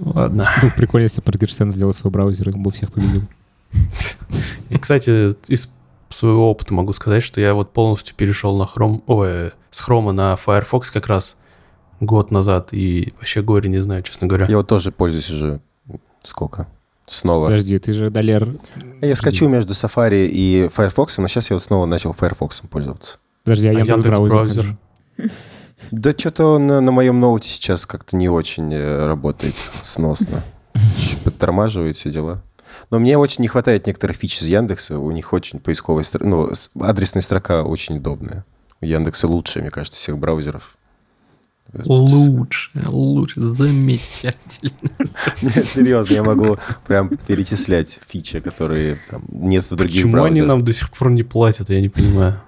Ладно. Было бы прикольно, если Моргенштерн сделал свой браузер, и он бы всех победил. И, кстати, из своего опыта могу сказать, что я вот полностью перешел на Chrome, ой, с Chrome на Firefox как раз год назад, и вообще горе не знаю, честно говоря. Я вот тоже пользуюсь уже сколько? Снова. Подожди, ты же Далер... Я скачу между Safari и Firefox, но сейчас я вот снова начал Firefox пользоваться. Подожди, а, А Яндекс Яндекс.Браузер? браузер? Да что-то он на, на моем ноуте сейчас как-то не очень э, работает сносно. Подтормаживает все дела. Но мне очень не хватает некоторых фич из Яндекса. У них очень поисковая строка, ну, адресная строка очень удобная. У Яндекса лучшая, мне кажется, всех браузеров. Лучше, лучше, замечательно. Нет, серьезно, я могу прям перечислять фичи, которые там нет в других Почему они браузерах. нам до сих пор не платят, я не понимаю.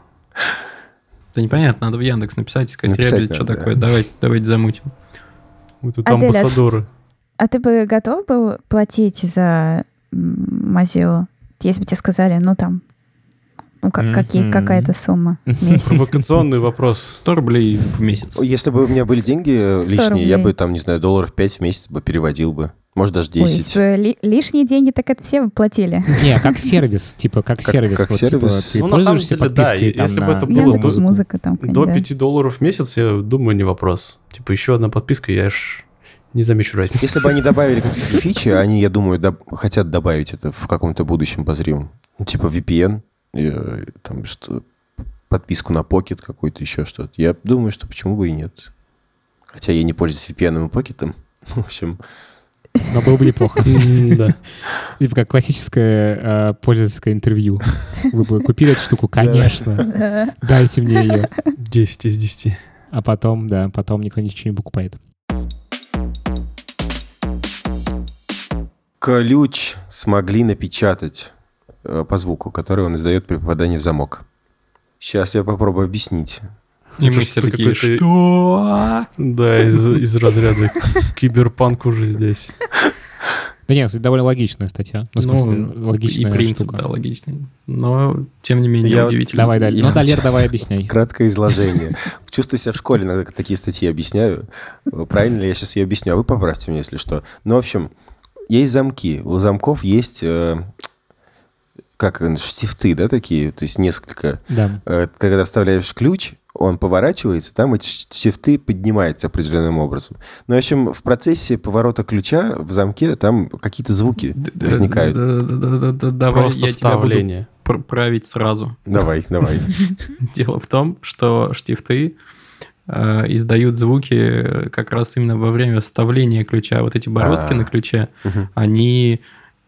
Это непонятно, надо в Яндекс написать, сказать, Написать ребят, что надо, такое, да. давайте, давайте замутим. Мы тут а- амбассадоры. А ты бы готов был платить за Mozilla, если бы тебе сказали, ну там, ну как, какие, какая-то сумма в месяц? Провокационный вопрос. 100 рублей в месяц. Если бы у меня были деньги э, 100 лишние, я бы там, не знаю, долларов 5 в месяц бы переводил бы. Может, даже Ой, 10. если бы ли- лишние деньги, так это все платили. Не, как сервис, типа как Как- сервис. как вот, типа, сервис. ты Ну, на самом деле, да, если бы это было бы- Яндекс музыку. музыка там. До какая-нибудь, да. 5 долларов в месяц, я думаю, не вопрос. Типа еще одна подписка, я ж не замечу разницы. Если бы они добавили какие-то фичи, они, я думаю, доб- хотят добавить это в каком-то будущем обозримом. Ну, типа VPN, э, там что подписку на Pocket какой-то, еще что-то. Я думаю, что почему бы и нет. Хотя я не пользуюсь VPN и Pocket. В общем, Но было бы неплохо. Да. Типа как классическое э, пользовательское интервью. Вы бы купили эту штуку? Конечно. Дайте мне ее. 10 из 10. А потом, да, потом никто ничего не покупает. ключ смогли напечатать по звуку, который он издает при попадании в замок. Сейчас я попробую объяснить. И мы все такие, что? Да, из, из разряда киберпанк уже здесь. Да нет, это довольно логичная статья. Ну, Ну, смысле, логичная И принцип, штука. да, логичный. Но, тем не менее, Я- удивительно. Давай, Ну, Далер, давай объясняй. Краткое изложение. Чувствую себя в школе, иногда такие статьи объясняю. Правильно ли я сейчас ее объясню? А вы поправьте меня, если что. Ну, в общем, есть замки. У замков есть, э, как э, штифты, да, такие? То есть несколько. Да. Э, Когда вставляешь ключ, он поворачивается, там эти штифты поднимаются определенным образом. Ну, в общем, в процессе поворота ключа в замке там какие-то звуки возникают. Давай Просто я тебя буду править сразу. Давай, давай. Дело в том, что штифты э, издают звуки как раз именно во время вставления ключа. Вот эти бороздки А. на ключе, они...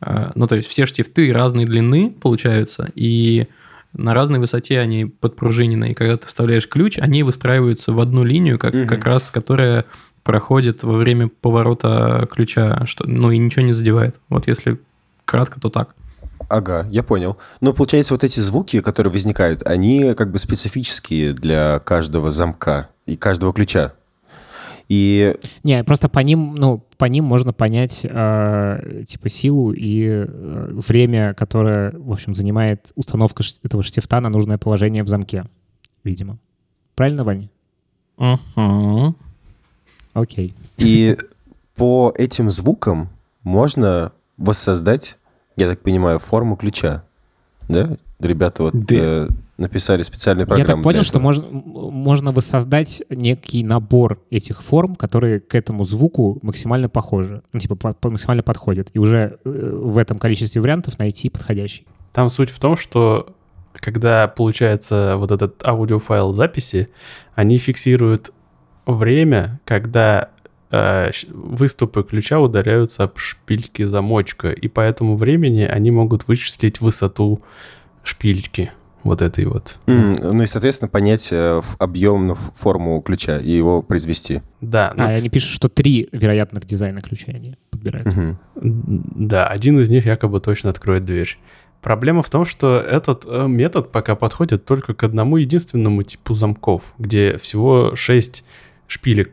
э, ну, то есть все штифты разной длины получаются, и на разной высоте они подпружинены. И когда ты вставляешь ключ, они выстраиваются в одну линию, как, Мгм. как раз которая проходит во время поворота ключа, что, ну и ничего не задевает. Вот если кратко, то так. Ага, я понял. Ну, получается, вот эти звуки, которые возникают, они как бы специфические для каждого замка и каждого ключа. И Не, просто по ним, ну, по ним можно понять, э, типа, силу и э, время, которое, в общем, занимает установка этого штифта на нужное положение в замке, видимо. Правильно, Ваня? Мгм. Окей. И по этим звукам можно воссоздать, я так понимаю, форму ключа. Да? Ребята вот Да. э, написали специальные программы. Я так понял, что можно, можно воссоздать некий набор этих форм, которые к этому звуку максимально похожи, ну, типа, по- по- максимально подходят, и уже э, в этом количестве вариантов найти подходящий. Там суть в том, что когда получается вот этот аудиофайл записи, они фиксируют время, когда выступы ключа ударяются об шпильки замочка, и по этому времени они могут вычислить высоту шпильки вот этой вот. М, ну и, соответственно, понять э, ф- объем, ну, ф- форму ключа и его произвести. Да, ну, А, они пишут, что три вероятных дизайна ключа они подбирают. Мгм. Да, один из них якобы точно откроет дверь. Проблема в том, что этот э, метод пока подходит только к одному единственному типу замков, где всего 6 шпилек.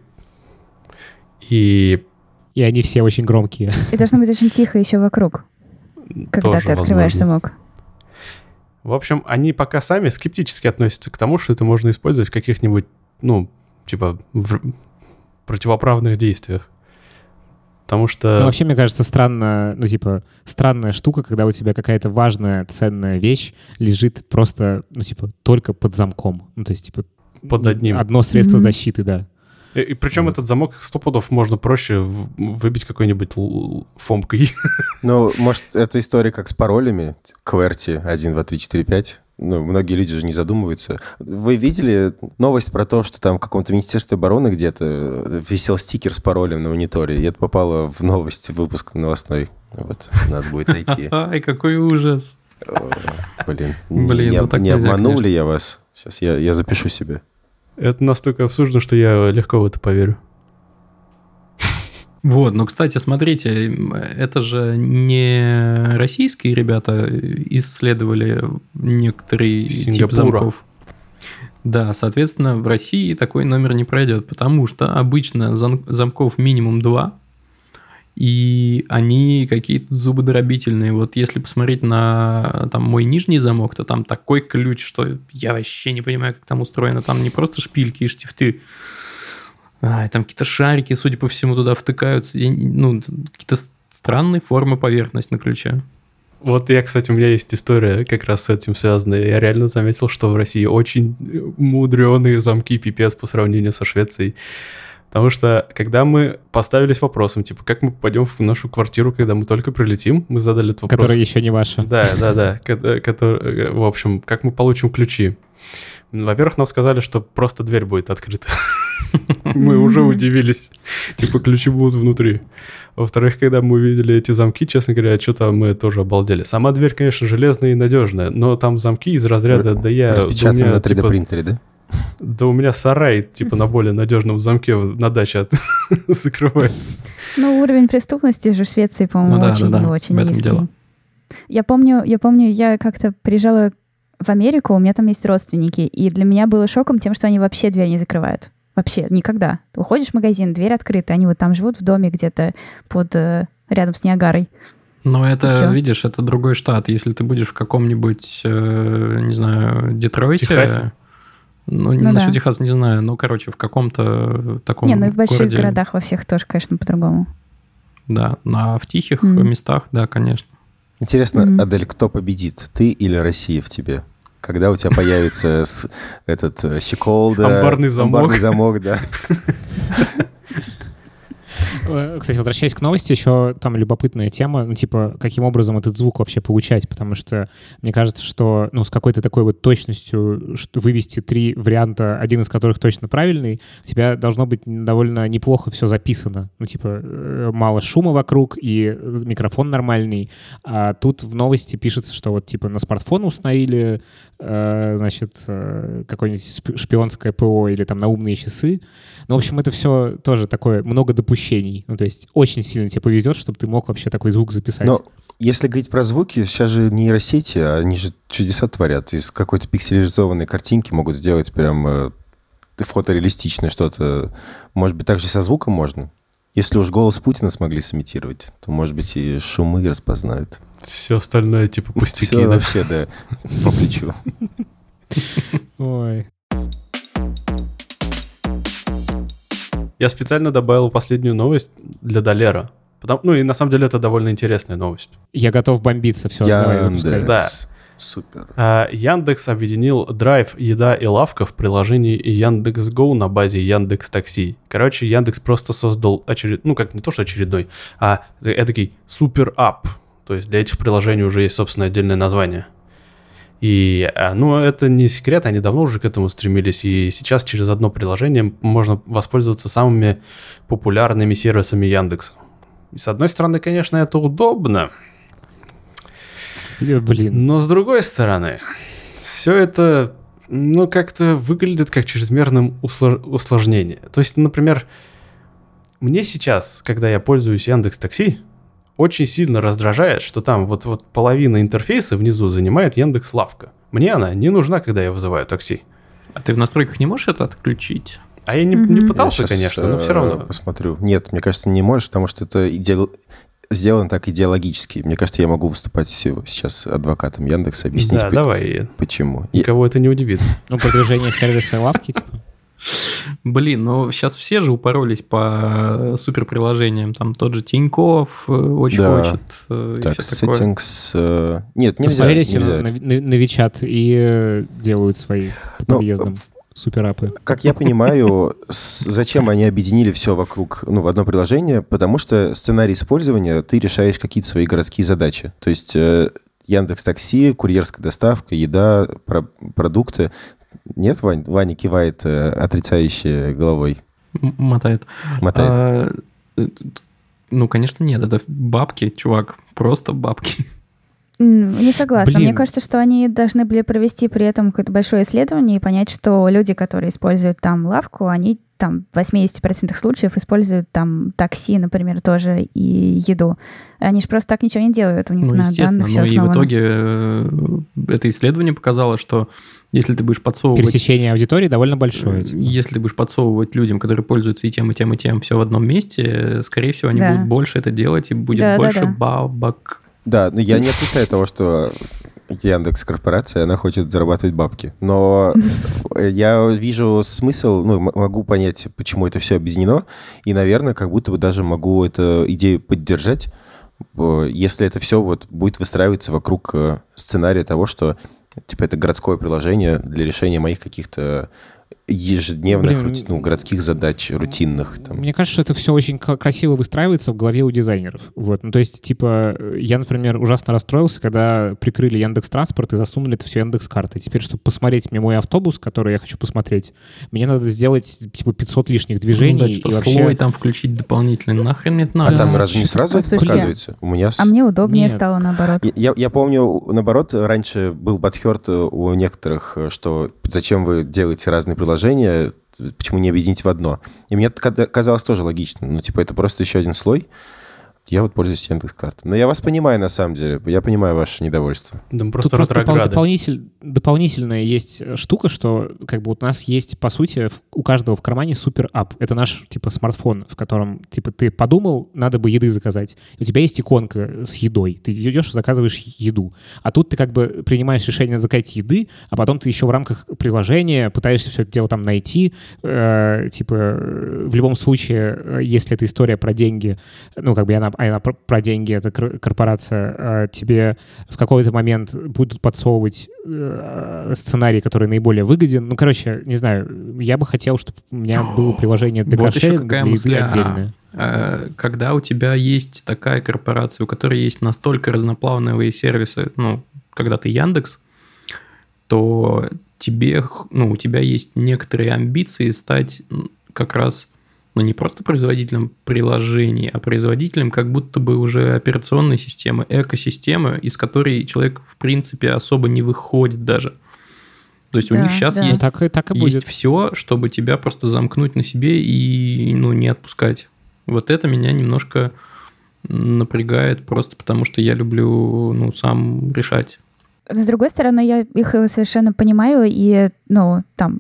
И И они все очень громкие. И должно быть очень тихо еще вокруг, когда тоже ты открываешь возможно. замок. В общем, они пока сами скептически относятся к тому, что это можно использовать в каких-нибудь, ну, типа, в противоправных действиях. Потому что... Ну, вообще, мне кажется, странно, ну, типа, странная штука, когда у тебя какая-то важная, ценная вещь лежит просто, ну, типа, только под замком. Ну, то есть, типа, Под одним. Одно средство Мгм. защиты, да. И, и причем Вот. этот замок сто пудов можно проще выбить какой-нибудь фомкой. Ну, может, это история как с паролями. QWERTY 1, 2, 3, 4, 5. Ну, многие люди же не задумываются. Вы видели новость про то, что там в каком-то Министерстве обороны где-то висел стикер с паролем на мониторе, и это попало в новости, выпуск новостной. Вот, надо будет найти. Ай, какой ужас. Блин, Блин, не, ну так не нельзя, обманул ли я вас? Сейчас я, я запишу себе. Это настолько абсурдно, что я легко в это поверю. Вот, ну, кстати, смотрите, это же не российские ребята исследовали некоторые тип замков. Да, соответственно, в России такой номер не пройдет, потому что обычно зам- замков минимум два, и они какие-то зубодробительные. Вот если посмотреть на там, мой нижний замок, то там такой ключ, что я вообще не понимаю, как там устроено. Там не просто шпильки и штифты, а, там какие-то шарики, судя по всему, туда втыкаются. Я ну, какие-то странные формы поверхность на ключе. Вот я, кстати, у меня есть история как раз с этим связанная. Я реально заметил, что в России очень мудреные замки пипец по сравнению со Швецией. Потому что, когда мы поставились вопросом, типа, как мы попадем в нашу квартиру, когда мы только прилетим, мы задали этот вопрос. Которая еще не ваша. Да, да, да. э, который, э, в общем, как мы получим ключи? Во-первых, нам сказали, что просто дверь будет открыта. Мы уже удивились. Типа ключи будут внутри. Во-вторых, когда мы увидели эти замки, честно говоря, что-то мы тоже обалдели. Сама дверь, конечно, железная и надежная, но там замки из разряда, да я... да у Распечатан меня, на 3D типа, принтере, да? Да у меня сарай, типа, на более надежном замке на даче от- закрывается. Ну, уровень преступности же в Швеции, по-моему, Ну да, очень, да, да, очень в этом низкий. дело. Я помню, я помню, я как-то приезжала в Америку, у меня там есть родственники, и для меня было шоком тем, что они вообще дверь не закрывают. Вообще, никогда. Ты уходишь в магазин, дверь открыта, они вот там живут в доме где-то под э, рядом с Ниагарой. Но это, всё. видишь, это другой штат. Если ты будешь в каком-нибудь, э, не знаю, Детройте... Техасе? Ну, Ну насчет да. Техаса не знаю, но, короче, в каком-то таком не, ну и в больших городе, городах во всех тоже, конечно, по-другому. Да, а в тихих Мгм. местах, да, конечно. Интересно, Мгм. Адель, кто победит, ты или Россия в тебе? Когда у тебя появится этот э, щеколда... Амбарный замок. Амбарный замок, да. Э, Кстати, возвращаясь к новости, еще там любопытная тема, ну, типа, каким образом этот звук вообще получать, потому что мне кажется, что, ну, с какой-то такой вот точностью вывести три варианта, один из которых точно правильный, у тебя должно быть довольно неплохо все записано. Ну, типа, э, мало шума вокруг и микрофон нормальный, а тут в новости пишется, что вот, типа, на смартфон установили, э, значит, э, какое-нибудь шпионское ПО или там на умные часы, ну, в общем, это все тоже такое, много допущений. Ну, то есть очень сильно тебе повезет, чтобы ты мог вообще такой звук записать. Но если говорить про звуки, сейчас же нейросети, они же чудеса творят. Из какой-то пикселизованной картинки могут сделать прям э, фотореалистичное что-то. Может быть, также со звуком можно? Если уж голос Путина смогли сымитировать, то, может быть, и шумы распознают. Все остальное, типа, пустяки, Все да? вообще, да, по плечу. Ой. Я специально добавил последнюю новость для Долера. Потому, ну и на самом деле это довольно интересная новость. Я готов бомбиться, все. Яндекс. Да. Супер. А, Яндекс объединил драйв, еда и лавка в приложении Яндекс.Го на базе Яндекс Такси. Короче, Яндекс просто создал очеред... ну как не то, что очередной, а эдакий супер ап. То есть для этих приложений уже есть, собственно, отдельное название. И, а, ну, это не секрет, они давно уже к этому стремились, и сейчас через одно приложение можно воспользоваться самыми популярными сервисами Яндекса. И с одной стороны, конечно, это удобно, Э, Блин. но с другой стороны, все это, ну, как-то выглядит как чрезмерным усло- усложнение. То есть, например, мне сейчас, когда я пользуюсь Яндекс Такси, очень сильно раздражает, что там вот, вот половина интерфейса внизу занимает Яндекс Лавка. Мне она не нужна, когда я вызываю такси. А ты в настройках не можешь это отключить? А я не, не Мгм. пытался, Я конечно, но все э, равно. Посмотрю. Нет, мне кажется, не можешь, потому что это иде- сделано так идеологически. Мне кажется, я могу выступать сейчас адвокатом Яндекса, объяснить, Да, по- давай, почему. Никого это не удивит. Ну, продвижение сервиса лавки, типа. Блин, ну сейчас все же упоролись по суперприложениям. Там тот же Тиньков э, очень Да. хочет. э, и Так, всё такое. settings... э, Нет, нельзя. Посмотрелись нельзя. на, на, на Вичат и э, делают свои по Ну, подъездам суперапы. Как я понимаю, зачем они объединили все вокруг, ну, в одно приложение? Потому что сценарий использования ты решаешь какие-то свои городские задачи. То есть Яндекс Такси, курьерская доставка, еда, про- продукты. Нет, Вань? Ваня кивает э, отрицающе головой, М- Мотает. мотает. А, э, ну, конечно, нет. Это бабки, чувак. Просто бабки. Не согласна. Блин. Мне кажется, что они должны были провести при этом какое-то большое исследование и понять, что люди, которые используют там лавку, они там в 80% случаев используют там такси, например, тоже и еду. Они же просто так ничего не делают. У них Ну, на естественно. данных все Ну и в основано. итоге э, это исследование показало, что если ты будешь подсовывать... Пересечение аудитории довольно большое. типа. Если ты будешь подсовывать людям, которые пользуются и тем, и тем, и тем, все в одном месте, э, скорее всего, они Да. будут больше это делать, и будет Да, да, больше да. бабок. Да, но я не отрицаю того, что Яндекс корпорация, она хочет зарабатывать бабки. Но я вижу смысл, ну, могу понять, почему это все объединено, и, наверное, как будто бы даже могу эту идею поддержать, э, если это все вот будет выстраиваться вокруг э, сценария того, что типа это городское приложение для решения моих каких-то ежедневных Блин, ну, городских задач, рутинных. Там. Мне кажется, что это все очень красиво выстраивается в голове у дизайнеров. Вот. Ну, то есть, типа, я, например, ужасно расстроился, когда прикрыли Яндекс Транспорт и засунули это все Яндекс карты. Теперь, чтобы посмотреть мне мой автобус, который я хочу посмотреть, мне надо сделать, типа, 500 лишних движений. Ну да, и что вообще... слой там включить дополнительный. Нахрен мне это А надо? там Да, разве не сразу это показывается? У меня А мне удобнее Нет. стало наоборот. Я- Я, помню, наоборот, раньше был подхерт у некоторых, э, что зачем вы делаете разные приложения, почему не объединить в одно. И мне это казалось тоже логично. Ну, типа, это просто еще один слой. Я вот пользуюсь Яндекс.Картой. Но я вас понимаю, на самом деле. Я понимаю ваше недовольство. Да мы Тут просто просто допол- дополнитель- дополнительная есть э, штука, что как бы вот у нас есть, по сути, в- у каждого в кармане супер ап. Это наш, типа, смартфон, в котором, типа, ты подумал, надо бы еды заказать. У тебя есть иконка с едой. Ты идешь и заказываешь еду. А тут ты как бы принимаешь решение заказать еды, а потом ты еще в рамках приложения пытаешься все это дело там найти. Э, типа, э, в любом случае, э, если это история про деньги, ну, как бы она, она про, про деньги, это кор- корпорация, э, тебе в какой-то момент будут подсовывать э, сценарий, который наиболее выгоден. Ну, короче, не знаю, я бы хотел, чтобы у меня было приложение для Вот еще какая для а, отдельное. Э, Когда у тебя есть такая корпорация, у которой есть настолько разноплановые сервисы, ну, когда ты Яндекс, то тебе, ну, у тебя есть некоторые амбиции стать как раз, ну, не просто производителем приложений, а производителем как будто бы уже операционной системы, экосистемы, из которой человек, в принципе, особо не выходит даже. То есть у Да, них сейчас да. Есть так, так и есть будет. все, чтобы тебя просто замкнуть на себе и ну, не отпускать. Вот это меня немножко напрягает, просто потому что я люблю ну, сам решать. С другой стороны, я их совершенно понимаю, и, ну, там,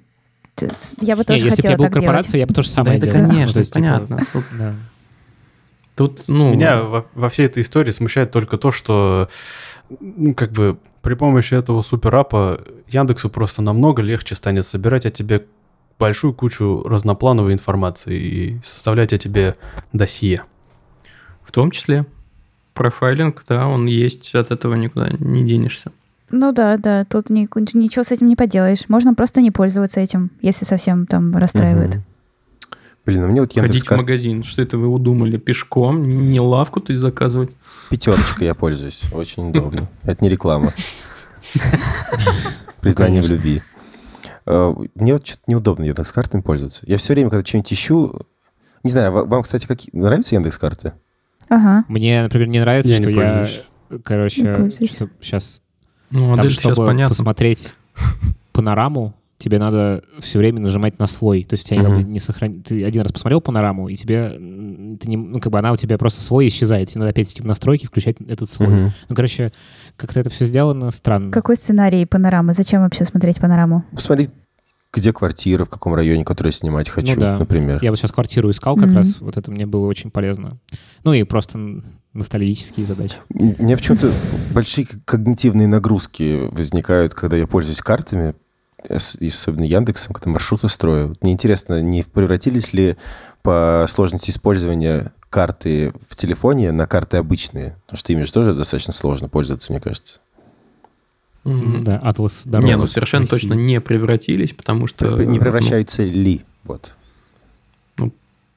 я бы Не, тоже если бы я был корпорацией, я бы тоже самое да, это делал. Ну, конечно, есть, типа, понятно. Да. тут, ну, Меня во, во всей этой истории смущает только то, что ну, как бы при помощи этого суперапа Яндексу просто намного легче станет собирать о тебе большую кучу разноплановой информации и составлять о тебе досье. в том числе профайлинг, да, он есть, от этого никуда не денешься. Ну да, да, тут ни- ничего с этим не поделаешь. Можно просто не пользоваться этим, если совсем там расстраивает. Мгм. Блин, а мне вот Ходить в магазин, что это вы удумали? Пешком, не лавку то есть заказывать? пятерочкой я пользуюсь. Очень удобно. Это не реклама. Признание в любви. Э, Мне вот что-то неудобно Яндекс.Картами пользоваться. Я все время, когда что-нибудь ищу... Не знаю, ва- вам, кстати, какие... нравятся Яндекс.Карты? Ага. Мне, например, не нравится, Я что не я, короче, что сейчас Ну, а Там, дальше сейчас чтобы понятно. посмотреть панораму, тебе надо все время нажимать на слой. То есть у тебя как бы Мгм. не сохран... Ты один раз посмотрел панораму, и тебе... Ты не... Ну, как бы она у тебя просто слой исчезает. Тебе надо опять идти в настройки, включать этот слой. Мгм. Ну, короче, как-то это все сделано странно. Какой сценарий панорамы? Зачем вообще смотреть панораму? Посмотреть, где квартира, в каком районе, который я снимать хочу, Ну да. например. Я вот сейчас квартиру искал как Мгм. раз, вот это мне было очень полезно. Ну и просто ностальгические задачи. У меня почему-то большие когнитивные нагрузки возникают, когда я пользуюсь картами. и особенно Яндексом, когда маршруты строю. Мне интересно, не превратились ли по сложности использования карты в телефоне на карты обычные? Потому что ими же тоже достаточно сложно пользоваться, мне кажется. Мгм. Да, атлас дорог. Не, ну совершенно России. точно не превратились, потому что... Не ну, превращаются ли? Вот.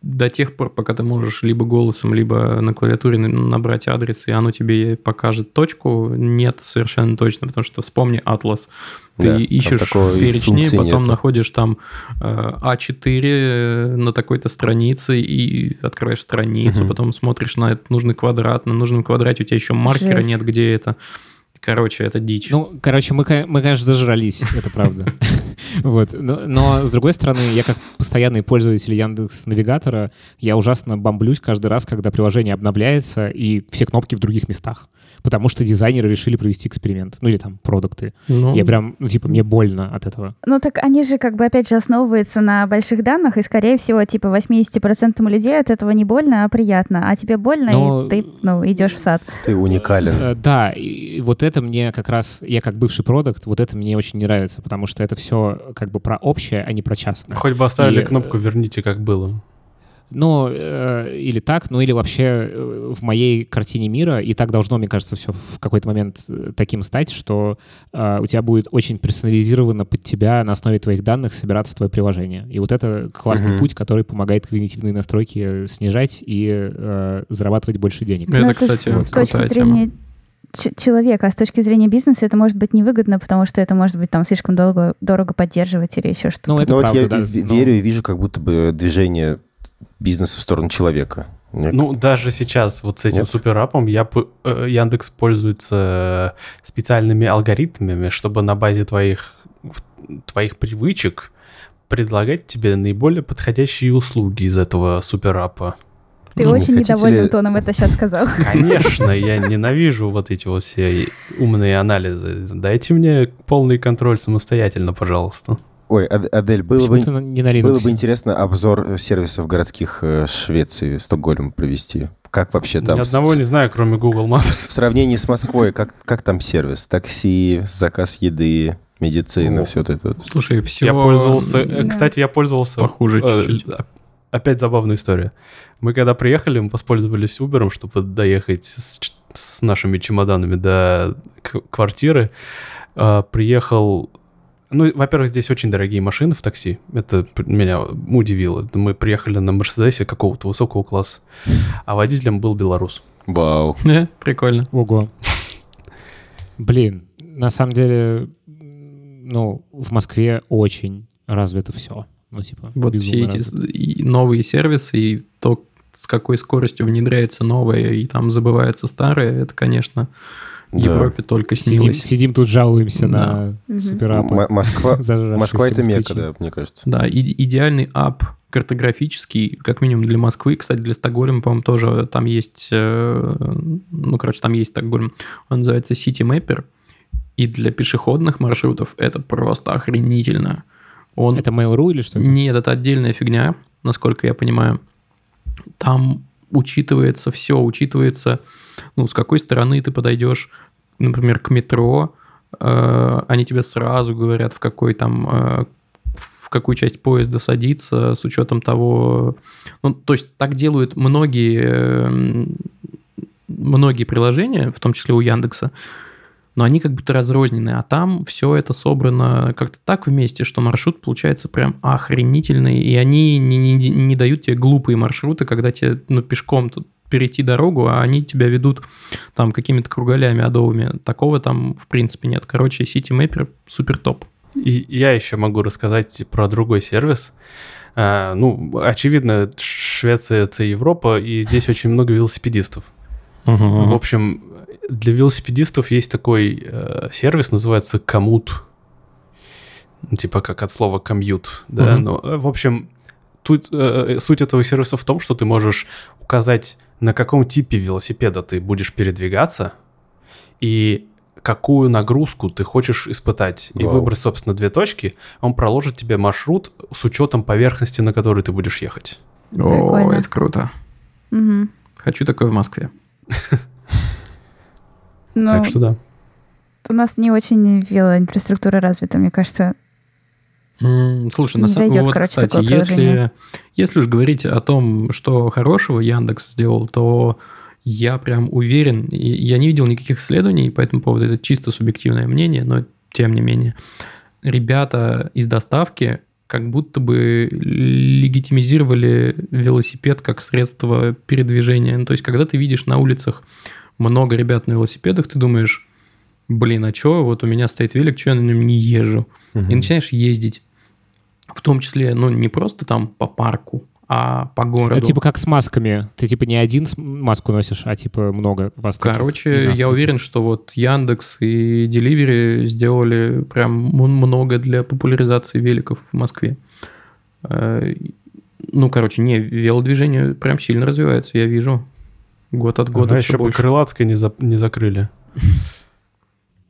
до тех пор, пока ты можешь либо голосом, либо на клавиатуре на- набрать адрес, и оно тебе покажет точку, нет, совершенно точно, потому что вспомни Atlas. Ты Да, ищешь в перечне, потом нету. находишь там э, А4 на такой-то странице и открываешь страницу, Мгм. потом смотришь на этот нужный квадрат, на нужном квадрате у тебя еще маркера Жесть. нет, где это. Короче, это дичь. Ну, короче, мы, мы конечно, зажрались, это правда. Вот. Но, но, с другой стороны, я как постоянный пользователь Яндекс Навигатора, я ужасно бомблюсь каждый раз, когда приложение обновляется и все кнопки в других местах. Потому что дизайнеры решили провести эксперимент. Ну или там продукты. Ну, Я прям, ну типа, мне больно от этого. Ну так они же как бы опять же основываются на больших данных, и скорее всего типа 80% людей от этого не больно, а приятно. А тебе больно, Но- и ты ну, идешь в сад. Ты уникален. Э, Да, и вот это мне как раз, я как бывший продукт, вот это мне очень не нравится, потому что это все как бы про общее, а не про частное. Хоть бы оставили И, кнопку э, «Верните, как было». Ну, э, или так, ну или вообще э, в моей картине мира, и так должно, мне кажется, все в какой-то момент э, таким стать, что э, у тебя будет очень персонализированно под тебя на основе твоих данных собираться твое приложение. И вот это классный Мгм. путь, который помогает когнитивные настройки снижать и э, зарабатывать больше денег. Это, Ну, кстати, с, с точки крутая зрения ч- человека, а с точки зрения бизнеса это может быть невыгодно, потому что это может быть там слишком долго, дорого поддерживать или еще что-то. Ну, это Ну вот правда, я да, в- но- верю и вижу как будто бы движение бизнеса в сторону человека. Мне Ну, даже сейчас вот с этим Нет? суперапом я, э, Яндекс пользуется специальными алгоритмами, чтобы на базе твоих, твоих привычек предлагать тебе наиболее подходящие услуги из этого суперапа. Ты Ну, очень хотите недовольным ли- тоном это сейчас сказал. Конечно, я ненавижу вот эти вот все умные анализы. Дайте мне полный контроль самостоятельно, пожалуйста. Ой, Ад- Адель, было бы, было бы интересно обзор сервисов городских э, Швеции, Стокгольма провести. Как вообще там? Ни с- одного не знаю, кроме Google Maps. В сравнении с Москвой, как, как там сервис? Такси, заказ еды, медицина, О. все вот это. вот. Слушай, все... Я пользовался... Да. Кстати, я пользовался... Похуже э, чуть-чуть. Опять забавная история. Мы когда приехали, мы воспользовались Uber, чтобы доехать с, с нашими чемоданами до квартиры. А, Приехал... Ну, во-первых, здесь очень дорогие машины в такси. Это меня удивило. Мы приехали на Мерседесе какого-то высокого класса, а водителем был белорус. Вау. Прикольно. Ого. Блин, на самом деле, ну, в Москве очень развито все. Ну, типа, Вот безумно все эти развито. новые сервисы, и то, с какой скоростью внедряется новое, и там забывается старое, это, конечно, Да. Европе только Сидим, снилось. сидим тут жалуемся Да. на Мгм. суперапы. М- Москва, Москва это мека, да, мне кажется. Да, и- идеальный ап картографический, как минимум для Москвы, кстати, для Стокгольма, по-моему, тоже там есть, э, ну, короче, там есть Стокгольм, он называется City Mapper, и для пешеходных маршрутов это просто охренительно. Он Это Mail.ru или что? это? Нет, это отдельная фигня, насколько я понимаю. Там учитывается все, учитывается, ну, с какой стороны ты подойдешь, например, к метро, э, они тебе сразу говорят, в какой там, э, в какую часть поезда садиться, с учетом того, ну, то есть так делают многие, многие приложения, в том числе у Яндекса, но они как будто разрознены, а там все это собрано как-то так вместе, что маршрут получается прям охренительный, и они не, не- не дают тебе глупые маршруты, когда тебе ну, пешком тут перейти дорогу, а они тебя ведут там какими-то кругалями адовыми. Такого там в принципе нет. Короче, City Mapper супер топ. И я еще могу рассказать про другой сервис. А, ну, очевидно, Швеция — это Европа, и здесь очень много велосипедистов. В общем, для велосипедистов есть такой э, сервис, называется Коммут. Ну, типа как от слова комьют, да. Мгм. Ну, э, в общем, тут э, суть этого сервиса в том, что ты можешь указать, на каком типе велосипеда ты будешь передвигаться, и какую нагрузку ты хочешь испытать. И Вау. выбрать, собственно, две точки, он проложит тебе маршрут с учетом поверхности, на которой ты будешь ехать. О, Прикольно. это круто. Мгм. Хочу такое в Москве. Ну, Так что да. у нас не очень велоинфраструктура развита, мне кажется. Слушай, на самом зайдет, вот, короче, кстати, если, если уж говорить о том, что хорошего Яндекс сделал, то я прям уверен, я не видел никаких исследований по этому поводу, это чисто субъективное мнение, но тем не менее. Ребята из доставки как будто бы легитимизировали велосипед как средство передвижения. Ну, то есть, когда ты видишь на улицах много ребят на велосипедах, ты думаешь, блин, а что, вот у меня стоит велик, что я на нем не езжу? И начинаешь ездить. В том числе, ну, не просто там по парку, а по городу. Это типа как с масками. Ты типа не один маску носишь, а типа много вас Короче, я уверен, что вот Яндекс и Delivery сделали прям много для популяризации великов в Москве. Э, Ну, короче, не, велодвижение прям сильно развивается, я вижу. Год от года Ага, все еще по. Крылатской не, за- не закрыли.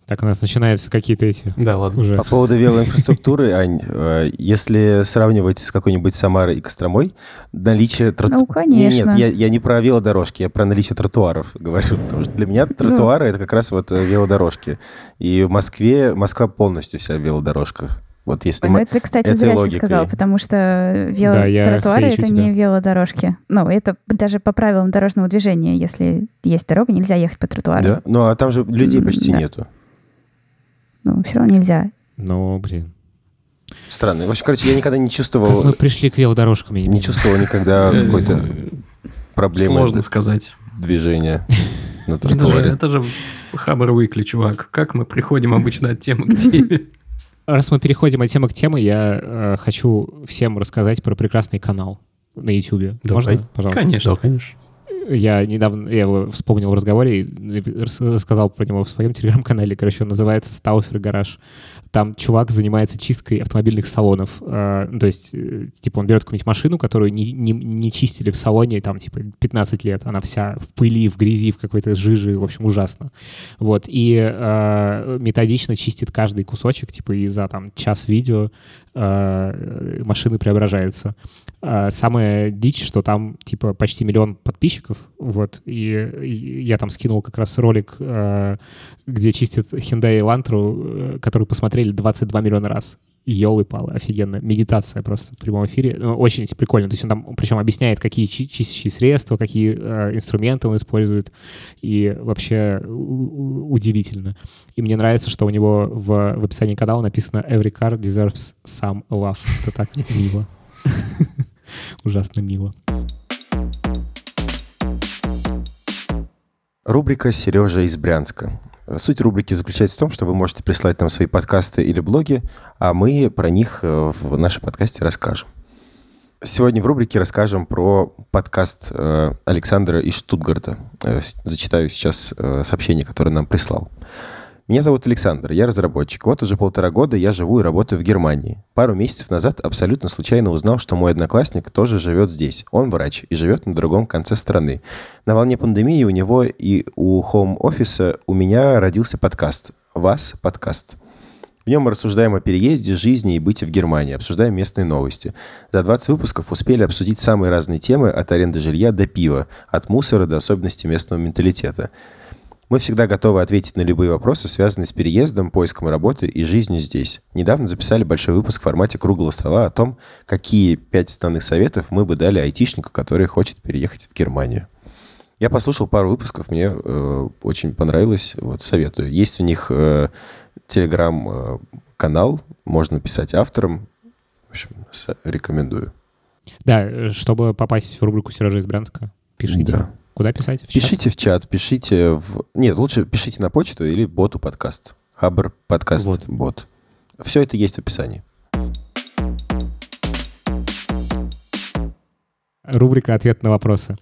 Так у нас начинаются какие-то эти Да, ладно. уже. По поводу велоинфраструктуры, Ань, э, если сравнивать с какой-нибудь Самарой и Костромой, наличие тротуаров... Ну, конечно. Нет, я, я не про велодорожки, я про наличие тротуаров говорю. Потому что для меня Ну. тротуары — это как раз вот э, велодорожки. И в Москве, Москва полностью вся в велодорожках. Вот если... Ну, мы- это, кстати, этой зря логикой. сказал, потому что Да, велотротуары хречу это тебя. не велодорожки. Ну, это даже по правилам дорожного движения, если есть дорога, нельзя ехать по тротуару. Да? Ну, а там же людей почти да. нету. Ну, все равно нельзя. Ну, блин. Странно. В общем, короче, я никогда не Как чувствовал... мы пришли к велодорожкам, я не Не чувствовал никогда какой-то проблемы Сложно сказать. движения на тротуаре. это же Хабр Уикли, чувак. Как мы приходим обычно от темы к теме? Раз мы переходим от темы к теме, я э, хочу всем рассказать про прекрасный канал на YouTube. Давай. Можно, пожалуйста? Конечно. Да, конечно. Я недавно я его вспомнил в разговоре и рассказал про него в своем телеграм-канале. Короче, он называется Стауфер Гараж. Там чувак занимается чисткой автомобильных салонов. Э, ну, то есть, э, типа, он берет какую-нибудь машину, которую не, не- не чистили в салоне, там, типа, 15 лет. Она вся в пыли, в грязи, в какой-то жиже, в общем, ужасно. Вот. И э, методично чистит каждый кусочек, типа, и за, там, час видео э, машины преображается. А, Самая дичь, что там, типа, почти миллион подписчиков, вот, и, и я там скинул как раз ролик, э, где чистят Hyundai Elantra, э, который посмотрели 22 миллиона раз. Елы-палы, офигенно. Медитация просто в прямом эфире. Ну, Очень прикольно. То есть он там, причем объясняет, какие чи- чистящие средства, какие э, инструменты он использует. И вообще удивительно. И мне нравится, что у него в, в описании канала написано «Every car deserves some love». Это так мило. Ужасно мило. Рубрика «Сережа из Брянска». Суть рубрики заключается в том, что вы можете прислать нам свои подкасты или блоги, а мы про них э, в нашем подкасте расскажем. Сегодня в рубрике расскажем про подкаст э, Александра из Штутгарта. Э, Зачитаю сейчас сообщение, которое нам прислал. Меня зовут Александр, я разработчик. Вот уже полтора года я живу и работаю в Германии. Пару месяцев назад абсолютно случайно узнал, что мой одноклассник тоже живет здесь. Он врач и живет на другом конце страны. На волне пандемии у него и у хоум-офиса у меня родился подкаст. «Вас подкаст». В нем мы рассуждаем о переезде, жизни и быте в Германии, обсуждаем местные новости. За 20 выпусков успели обсудить самые разные темы от аренды жилья до пива, от мусора до особенностей местного менталитета. Мы всегда готовы ответить на любые вопросы, связанные с переездом, поиском работы и жизнью здесь. Недавно записали большой выпуск в формате круглого стола о том, какие пять основных советов мы бы дали айтишнику, который хочет переехать в Германию. Я послушал пару выпусков, мне э, очень понравилось, вот советую. Есть у них э, телеграм-канал, можно писать авторам. В общем, рекомендую. Да, э, чтобы попасть в рубрику Сережа из Брянска, пишите. Да. Куда писать? В чат? Пишите в чат, пишите в... Нет, лучше пишите на почту или боту подкаст. Хабр подкаст Вот. бот. Все это есть в описании. Рубрика «Ответ на вопросы».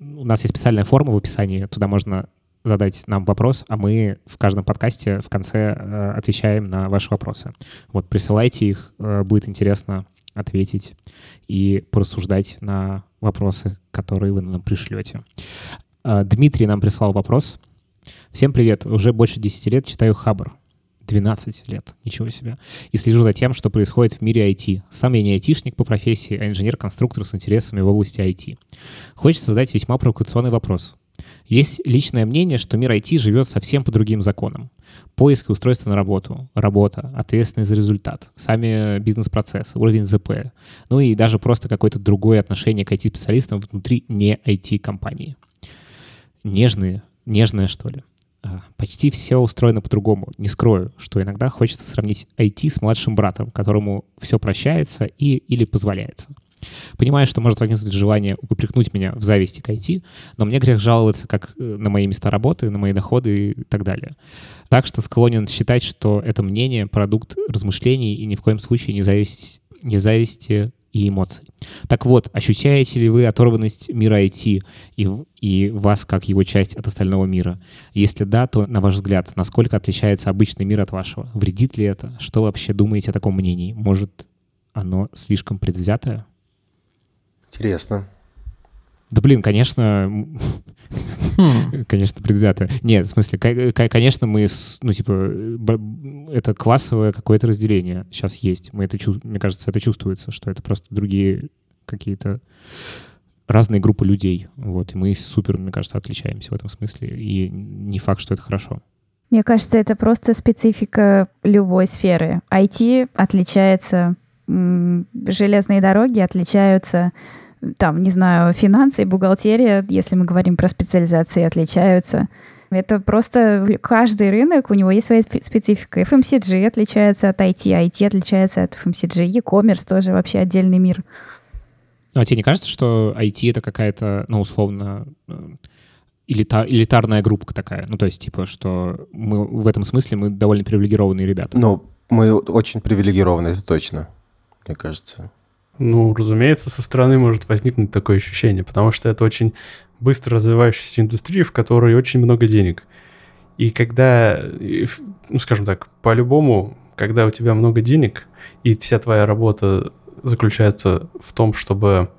У нас есть специальная форма в описании. Туда можно задать нам вопрос, а мы в каждом подкасте в конце э, отвечаем на ваши вопросы. Вот, присылайте их, э, будет интересно ответить и порассуждать на вопросы, которые вы нам пришлете. Э, Дмитрий нам прислал вопрос. Всем привет. Уже больше 10 лет читаю Хабр. 12 лет, ничего себе. И слежу за тем, что происходит в мире IT. Сам я не айтишник по профессии, а инженер-конструктор с интересами в области IT. Хочется задать весьма провокационный вопрос. Есть личное мнение, что мир IT живет совсем по другим законам. Поиск и устройство на работу, работа, ответственность за результат, сами бизнес-процессы, уровень ЗП, ну и даже просто какое-то другое отношение к IT-специалистам внутри не IT-компании. Нежные, нежное, что ли. А, почти все устроено по-другому. Не скрою, что иногда хочется сравнить IT с младшим братом, которому все прощается и или позволяется. Понимаю, что может возникнуть желание упрекнуть меня в зависти к IT, но мне грех жаловаться как э, на мои места работы, на мои доходы и так далее. Так что склонен считать, что это мнение — продукт размышлений и ни в коем случае не зависти, не зависти и эмоций. Так вот, ощущаете ли вы оторванность мира IT и, и вас как его часть от остального мира? Если да, то, на ваш взгляд, насколько отличается обычный мир от вашего? Вредит ли это? Что вообще думаете о таком мнении? Может, оно слишком предвзятое? Интересно. Да блин, конечно, хм. конечно, предвзято. Нет, в смысле, конечно, мы, ну, типа, это классовое какое-то разделение сейчас есть. Мы это, мне кажется, это чувствуется, что это просто другие какие-то разные группы людей. Вот, и мы супер, мне кажется, отличаемся в этом смысле. И не факт, что это хорошо. Мне кажется, это просто специфика любой сферы. IT отличается, железные дороги отличаются там, не знаю, финансы и бухгалтерия, если мы говорим про специализации, отличаются. Это просто каждый рынок, у него есть своя специфика. FMCG отличается от IT, IT отличается от FMCG, e-commerce тоже вообще отдельный мир. Ну, а тебе не кажется, что IT — это какая-то, ну, условно, э, элита, элитарная группа такая? Ну, то есть, типа, что мы в этом смысле мы довольно привилегированные ребята. Ну, мы очень привилегированы, это точно, мне кажется. Ну, разумеется, со стороны может возникнуть такое ощущение, потому что это очень быстро развивающаяся индустрия, в которой очень много денег. И когда, ну, скажем так, по-любому, когда у тебя много денег, и вся твоя работа заключается в том, чтобы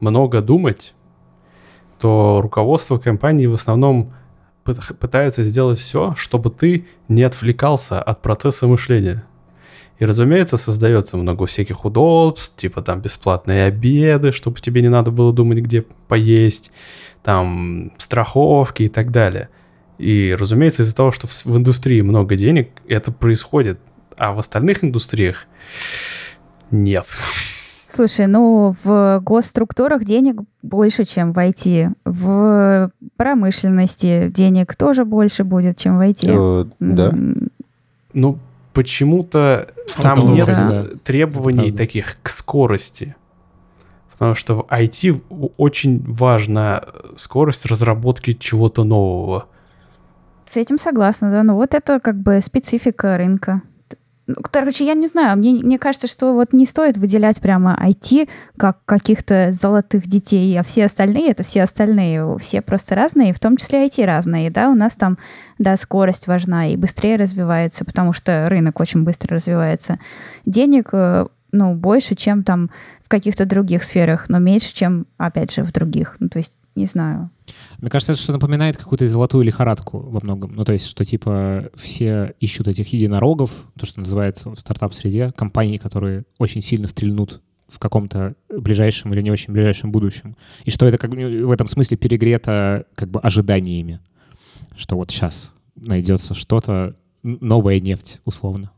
много думать, то руководство компании в основном пытается сделать все, чтобы ты не отвлекался от процесса мышления. И, разумеется, создается много всяких удобств, типа там бесплатные обеды, чтобы тебе не надо было думать, где поесть, там страховки и так далее. И, разумеется, из-за того, что в, в индустрии много денег, это происходит, а в остальных индустриях нет. Слушай, ну в госструктурах денег больше, чем в IT. В промышленности денег тоже больше будет, чем в IT. Э, да. Ну, почему-то там нет да. требований таких к скорости. Потому что в IT очень важна скорость разработки чего-то нового. С этим согласна, да. Ну вот это как бы специфика рынка. Ну, короче, я не знаю, мне, мне кажется, что вот не стоит выделять прямо IT как каких-то золотых детей, а все остальные — это все остальные, все просто разные, в том числе IT разные, да, у нас там, да, скорость важна и быстрее развивается, потому что рынок очень быстро развивается. Денег, э, ну, больше, чем там в каких-то других сферах, но меньше, чем, опять же, в других. Ну, то есть не знаю. Мне кажется, это что напоминает какую-то золотую лихорадку во многом. Ну, то есть, что типа все ищут этих единорогов, то, что называется в стартап-среде, компании, которые очень сильно стрельнут в каком-то ближайшем или не очень ближайшем будущем. И что это как в этом смысле перегрето как бы ожиданиями, что вот сейчас найдется что-то, новая нефть, условно.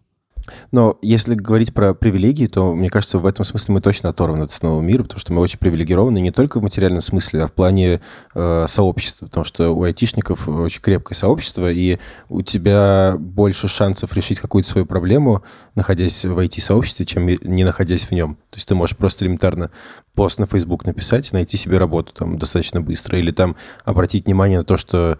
Но если говорить про привилегии, то, мне кажется, в этом смысле мы точно оторваны от основного мира, потому что мы очень привилегированы не только в материальном смысле, а в плане э, сообщества, потому что у айтишников очень крепкое сообщество, и у тебя больше шансов решить какую-то свою проблему, находясь в IT-сообществе, чем не находясь в нем. То есть ты можешь просто элементарно пост на Facebook написать, найти себе работу там достаточно быстро, или там обратить внимание на то, что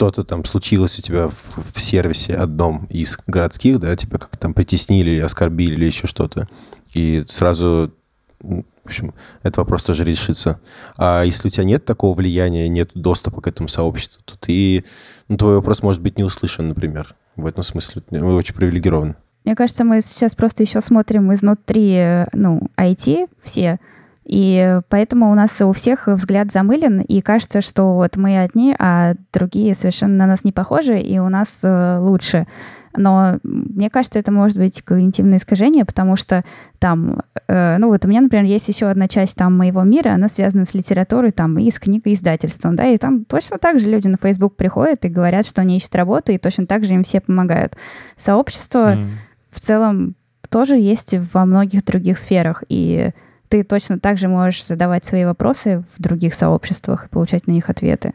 что-то там случилось у тебя в, в сервисе одном из городских, да, тебя как там притеснили или оскорбили или еще что-то, и сразу, в общем, этот вопрос тоже решится. А если у тебя нет такого влияния, нет доступа к этому сообществу, то ты, ну, твой вопрос может быть не услышан, например. В этом смысле мы очень привилегированы. Мне кажется, мы сейчас просто еще смотрим изнутри, ну, IT все, и поэтому у нас у всех взгляд замылен, и кажется, что вот мы одни, а другие совершенно на нас не похожи, и у нас э, лучше. Но мне кажется, это может быть когнитивное искажение, потому что там, э, ну вот у меня, например, есть еще одна часть там моего мира, она связана с литературой там и с книгоиздательством, да, и там точно так же люди на Facebook приходят и говорят, что они ищут работу, и точно так же им все помогают. Сообщество mm. в целом тоже есть во многих других сферах, и ты точно так же можешь задавать свои вопросы в других сообществах и получать на них ответы.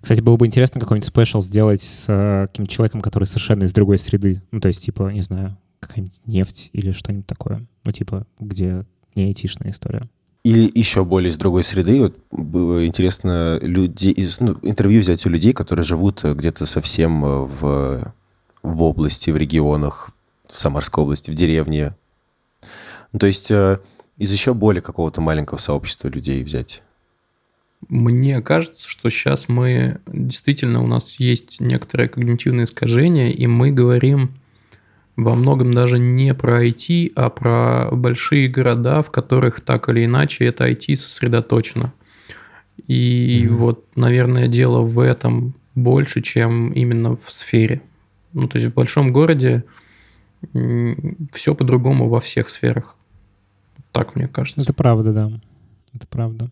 Кстати, было бы интересно какой-нибудь спешл сделать с э, каким-то человеком, который совершенно из другой среды. Ну, то есть, типа, не знаю, какая-нибудь нефть или что-нибудь такое. Ну, типа, где не айтишная история. Или еще более из другой среды. Вот было интересно людей, ну, интервью взять у людей, которые живут где-то совсем э, в, в области, в регионах, в Самарской области, в деревне. Ну, то есть э, из еще более какого-то маленького сообщества людей взять? Мне кажется, что сейчас мы действительно у нас есть некоторое когнитивное искажение, и мы говорим во многом даже не про IT, а про большие города, в которых так или иначе это IT сосредоточено. И mm-hmm. вот, наверное, дело в этом больше, чем именно в сфере. Ну, то есть в большом городе все по-другому во всех сферах так, мне кажется. Это правда, да. Это правда.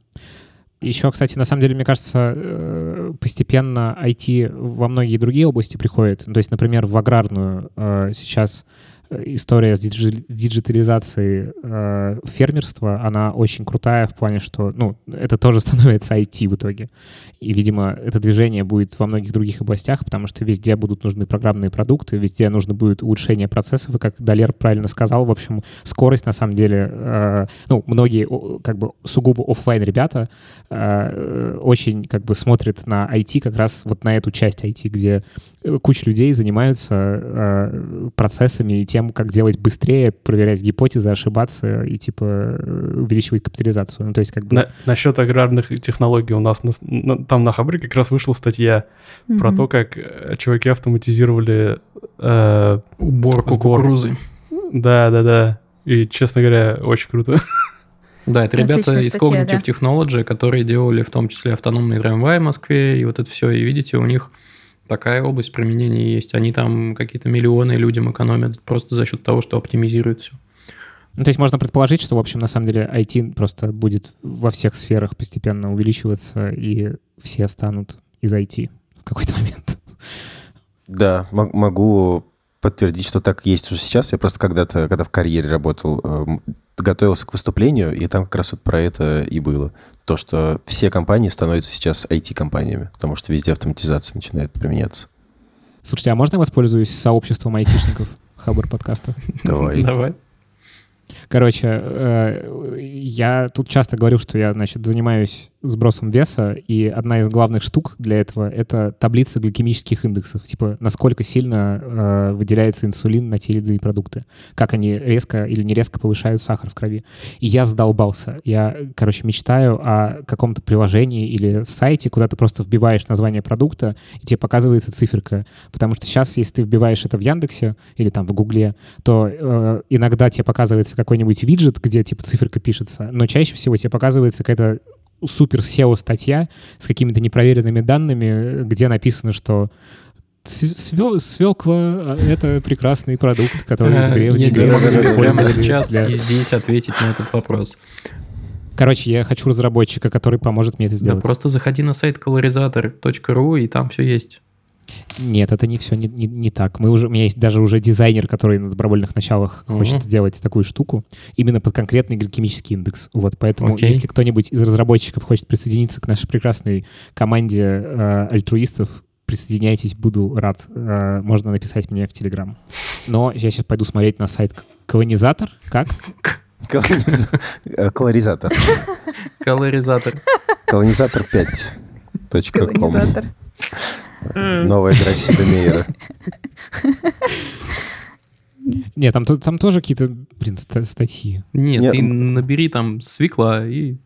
Еще, кстати, на самом деле, мне кажется, э, постепенно IT во многие другие области приходит. То есть, например, в аграрную э, сейчас история с диджитализацией э, фермерства, она очень крутая в плане, что, ну, это тоже становится IT в итоге. И, видимо, это движение будет во многих других областях, потому что везде будут нужны программные продукты, везде нужно будет улучшение процессов, и, как Далер правильно сказал, в общем, скорость, на самом деле, э, ну, многие, как бы, сугубо офлайн ребята э, очень, как бы, смотрят на IT как раз вот на эту часть IT, где куча людей занимаются процессами и тем, как делать быстрее, проверять гипотезы, ошибаться и, типа, увеличивать капитализацию. Ну, то есть, как бы... На, насчет аграрных технологий у нас на, на, там на Хабре как раз вышла статья mm-hmm. про то, как э, чуваки автоматизировали э, уборку сбор. кукурузы. Да, да, да. И, честно говоря, очень круто. Да, это ребята из Cognitive да? Technology, которые делали в том числе автономный трамвай в Москве, и вот это все. И видите, у них такая область применения есть. Они там какие-то миллионы людям экономят просто за счет того, что оптимизируют все. Ну, то есть можно предположить, что, в общем, на самом деле IT просто будет во всех сферах постепенно увеличиваться, и все станут из IT в какой-то момент. Да, могу подтвердить, что так есть уже сейчас. Я просто когда-то, когда в карьере работал, эм, готовился к выступлению, и там как раз вот про это и было. То, что все компании становятся сейчас IT-компаниями, потому что везде автоматизация начинает применяться. Слушайте, а можно я воспользуюсь сообществом айтишников Хабр подкаста? Давай. Давай. Короче, э, я тут часто говорю, что я, значит, занимаюсь сбросом веса, и одна из главных штук для этого — это таблица гликемических индексов. Типа, насколько сильно э, выделяется инсулин на те или иные продукты. Как они резко или не резко повышают сахар в крови. И я задолбался. Я, короче, мечтаю о каком-то приложении или сайте, куда ты просто вбиваешь название продукта, и тебе показывается циферка. Потому что сейчас, если ты вбиваешь это в Яндексе или там в Гугле, то э, иногда тебе показывается какой-нибудь виджет, где типа циферка пишется, но чаще всего тебе показывается какая-то супер SEO статья с какими-то непроверенными данными, где написано, что свекла а, — это прекрасный продукт, который в древние Я могу прямо сейчас и здесь ответить на этот вопрос. Короче, я хочу разработчика, который поможет мне это сделать. Да просто заходи на сайт colorizator.ru, и там все есть. Нет, это не все не, не, не так. Мы уже, у меня есть даже уже дизайнер, который на добровольных началах uh-huh. хочет сделать такую штуку именно под конкретный гликемический индекс. Вот, поэтому okay. если кто-нибудь из разработчиков хочет присоединиться к нашей прекрасной команде э, альтруистов, присоединяйтесь, буду рад. Э, можно написать мне в Телеграм. Но я сейчас пойду смотреть на сайт Колонизатор. Как? Колоризатор. Колоризатор. Колонизатор 5. Колонизатор. Новая игра Сидомейра. Нет, там, там тоже какие-то, блин, статьи. Нет, Нет, ты набери там свекла, и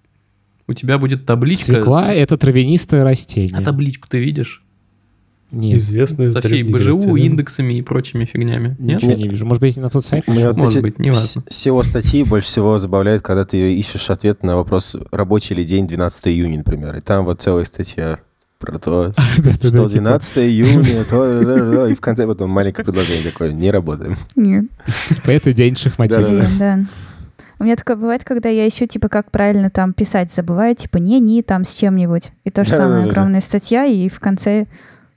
у тебя будет табличка. Свекла — это травянистое растение. А табличку ты видишь? Нет. Известная Со всей БЖУ, индексами и прочими фигнями. Нет? Ничего не вижу. Может быть, на тот сайт? Мне вот Может быть, неважно. SEO статьи больше всего забавляет, когда ты ищешь ответ на вопрос, рабочий ли день 12 июня, например. И там вот целая статья про то, что 12 июня, то, и в конце потом маленькое предложение такое, не работаем. Нет. Типа это день шахматиста. Да. У меня такое бывает, когда я ищу, типа, как правильно там писать, забываю, типа, не-не, там с чем-нибудь. И то же самое, огромная статья, и в конце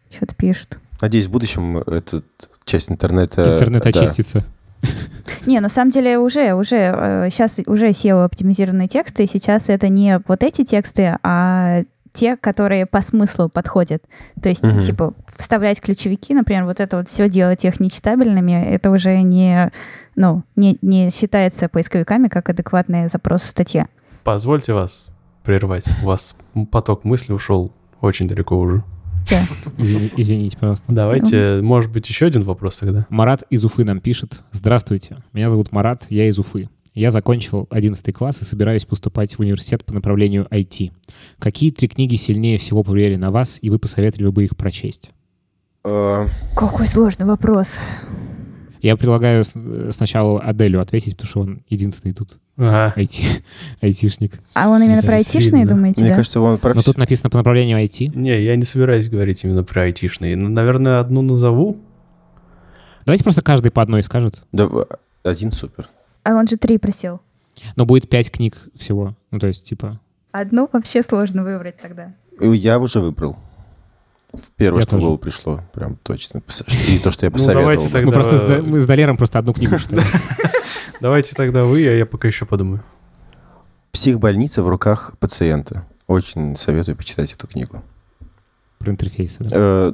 что-то пишут. Надеюсь, в будущем эта часть интернета... Интернет очистится. Не, на самом деле уже, уже, сейчас уже SEO-оптимизированные тексты, и сейчас это не вот эти тексты, а те, которые по смыслу подходят. То есть, Мгм. типа, вставлять ключевики, например, вот это вот все делать их нечитабельными, это уже не, ну, не, не считается поисковиками как адекватный запрос в статье. Позвольте вас прервать. У вас поток мысли ушел очень далеко уже. Извини- Извините, пожалуйста. Давайте, может быть, еще один вопрос тогда. Марат из Уфы нам пишет. Здравствуйте, меня зовут Марат, я из Уфы. Я закончил 11 класс и собираюсь поступать в университет по направлению IT. Какие три книги сильнее всего повлияли на вас, и вы посоветовали бы их прочесть? Э, Какой сложный вопрос. Я предлагаю э, сначала Аделю ответить, потому что он единственный тут Ага. IT, айтишник. А он именно про айтишные, думаете, Мне да? кажется, он про Но тут написано по направлению IT. Не, я не собираюсь говорить именно про айтишные. Ну, Наверное, одну назову. Давайте просто каждый по одной скажет. Да, один супер. А он же три просил. Но будет пять книг всего. Ну, то есть, типа... Одну вообще сложно выбрать тогда. И Я уже выбрал. Первое, Я что в тоже. голову пришло. Прям точно. И то, что я Ну, посоветовал. давайте бы. так- Мы Тогда- просто с, мы с Далером просто одну книгу читали. Давайте тогда вы, а я пока еще подумаю. Психбольница в руках пациента. Очень советую почитать эту книгу. Про интерфейсы. да.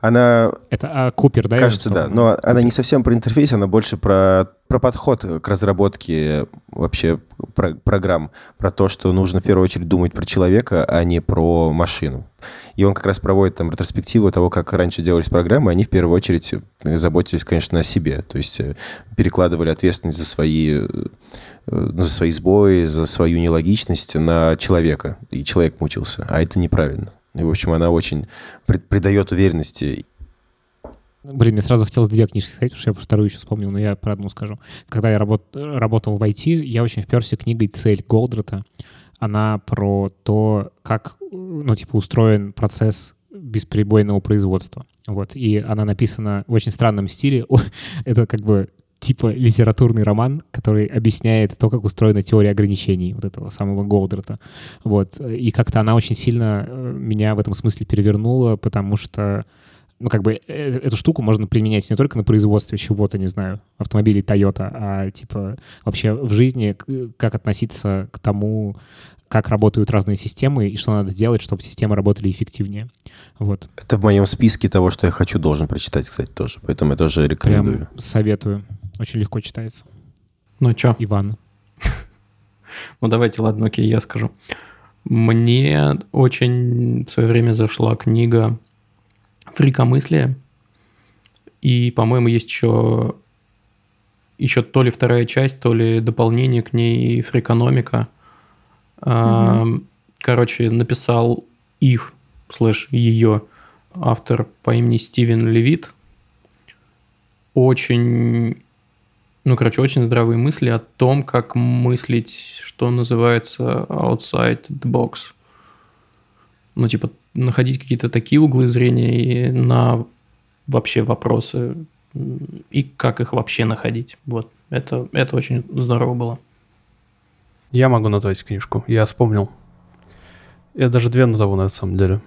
Она, Это а, Купер, да? кажется, да, но она не совсем про интерфейс, она больше про, про подход к разработке вообще про- программ, про то, что нужно в первую очередь думать про человека, а не про машину. И он как раз проводит там ретроспективу того, как раньше делались программы, они в первую очередь э, заботились, конечно, о себе, то есть э, перекладывали ответственность за свои, э, за свои сбои, за свою нелогичность на человека, и человек мучился, а это неправильно. И, в общем, она очень прид- придает уверенности Блин, мне сразу хотелось две книжки сказать, потому что я вторую еще вспомнил, но я про одну скажу. Когда я работ- работал в IT, я очень вперся книгой «Цель» Голдрата. Она про то, как, ну, типа, устроен процесс бесперебойного производства. Вот. И она написана в очень странном стиле. Это как бы типа литературный роман, который объясняет то, как устроена теория ограничений вот этого самого Голдрата. Вот. И как-то она очень сильно э, меня в этом смысле перевернула, потому что ну, как бы э, эту штуку можно применять не только на производстве чего-то, не знаю, автомобилей Toyota, а типа вообще в жизни, как относиться к тому, как работают разные системы и что надо делать, чтобы системы работали эффективнее. Вот. Это в моем списке того, что я хочу, должен прочитать, кстати, тоже. Поэтому я тоже рекомендую. Прям советую. Очень легко читается. Ну чё? Иван. Ну давайте, ладно, окей, я скажу. Мне очень в свое время зашла книга «Фрикомыслие». И, по-моему, есть еще, еще то ли вторая часть, то ли дополнение к ней «Фрикономика». А, Короче, написал их, слэш, ее автор по имени Стивен Левит. Очень ну, короче, очень здравые мысли о том, как мыслить, что называется outside the box. Ну, типа, находить какие-то такие углы зрения и на вообще вопросы, и как их вообще находить. Вот, это, это очень здорово было. Я могу назвать книжку. Я вспомнил. Я даже две назову, на самом деле.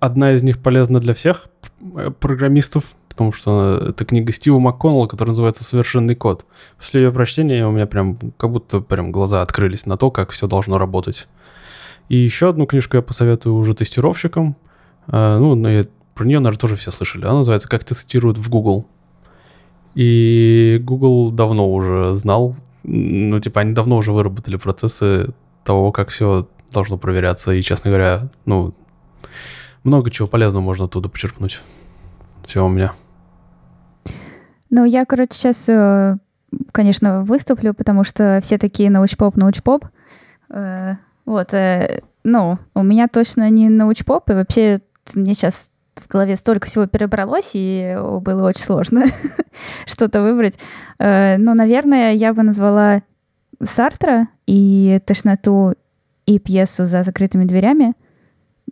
Одна из них полезна для всех э, программистов, потому что это книга Стива МакКоннелла, которая называется «Совершенный код». После ее прочтения у меня прям как будто прям глаза открылись на то, как все должно работать. И еще одну книжку я посоветую уже тестировщикам. А, Ну, про нее, наверное, тоже все слышали. Она называется «Как тестируют в Google». И Google давно уже знал, ну, типа, они давно уже выработали процессы того, как все должно проверяться. И, честно говоря, ну, много чего полезного можно оттуда почерпнуть. Все у меня. Ну, я, короче, сейчас, конечно, выступлю, потому что все такие научпоп, научпоп. Э, Вот, э, ну, у меня точно не научпоп, и вообще мне сейчас в голове столько всего перебралось, и было очень сложно что-то выбрать. Э, Ну, наверное, я бы назвала Сартра и «Тошноту» и пьесу «За закрытыми дверями».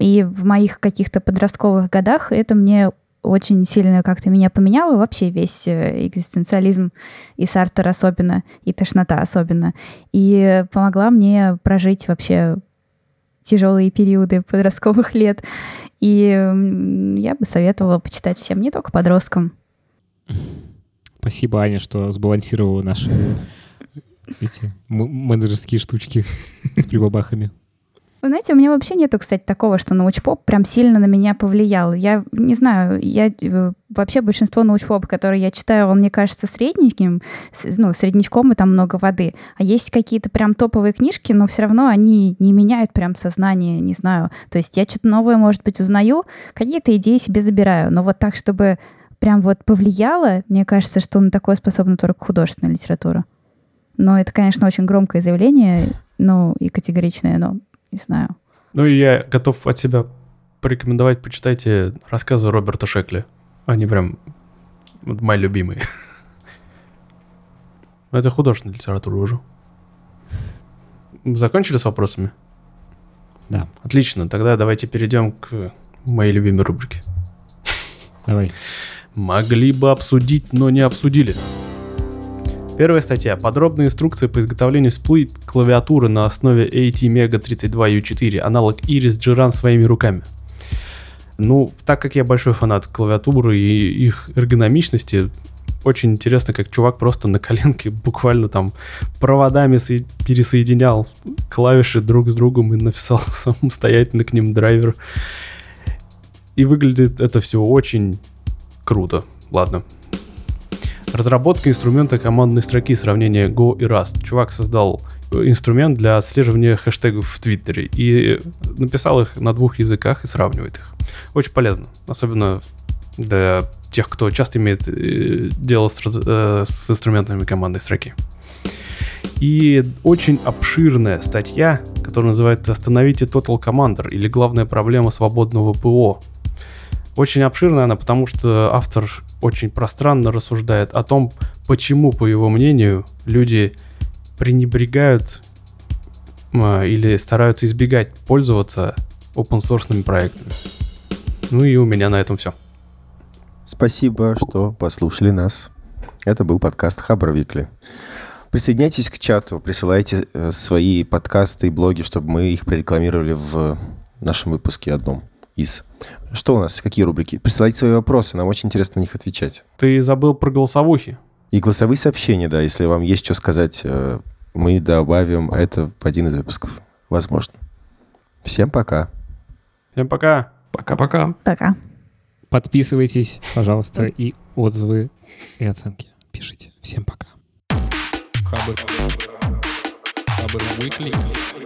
И в моих каких-то подростковых годах это мне очень сильно как-то меня поменяло, вообще весь э, экзистенциализм и Сартер особенно, и тошнота особенно. И помогла мне прожить вообще тяжелые периоды подростковых лет. И я бы советовала почитать всем, не только подросткам. Спасибо, Аня, что сбалансировала наши эти менеджерские штучки с прибабахами. Вы знаете, у меня вообще нету, кстати, такого, что научпоп прям сильно на меня повлиял. Я не знаю, я э, вообще большинство научпоп, которые я читаю, он мне кажется средненьким, ну, среднячком, и там много воды. А есть какие-то прям топовые книжки, но все равно они не меняют прям сознание, не знаю. То есть я что-то новое, может быть, узнаю, какие-то идеи себе забираю. Но вот так, чтобы прям вот повлияло, мне кажется, что на такое способна только художественная литература. Но это, конечно, очень громкое заявление, ну, и категоричное, но не знаю. Ну и я готов от себя порекомендовать, почитайте рассказы Роберта Шекли. Они прям вот мои любимые. Это художественная литература уже. Закончили с вопросами? Да. Отлично, тогда давайте перейдем к моей любимой рубрике. Давай. Могли бы обсудить, но не обсудили. Первая статья. Подробные инструкции по изготовлению сплит клавиатуры на основе ATmega 32U4, аналог Iris Giran своими руками. Ну, так как я большой фанат клавиатуры и их эргономичности, очень интересно, как чувак просто на коленке буквально там проводами пересоединял клавиши друг с другом и написал самостоятельно к ним драйвер. И выглядит это все очень круто. Ладно, Разработка инструмента командной строки сравнения Go и Rust. Чувак создал инструмент для отслеживания хэштегов в Твиттере и написал их на двух языках и сравнивает их. Очень полезно, особенно для тех, кто часто имеет э, дело с, э, с инструментами командной строки. И очень обширная статья, которая называется «Остановите Total Commander» или «Главная проблема свободного ПО». Очень обширная она, потому что автор очень пространно рассуждает о том, почему, по его мнению, люди пренебрегают или стараются избегать пользоваться open source проектами. Ну и у меня на этом все. Спасибо, что послушали нас. Это был подкаст Хабр. Присоединяйтесь к чату, присылайте э, свои подкасты и блоги, чтобы мы их прорекламировали в нашем выпуске одном из. Что у нас? Какие рубрики? Присылайте свои вопросы, нам очень интересно на них отвечать. Ты забыл про голосовухи. И голосовые сообщения, да, если вам есть что сказать, э, мы добавим это в один из выпусков. Возможно. Всем пока. Всем пока. Пока-пока. Пока. Подписывайтесь, пожалуйста, и отзывы и оценки пишите. Всем пока. Хабр. Хабр Weekly.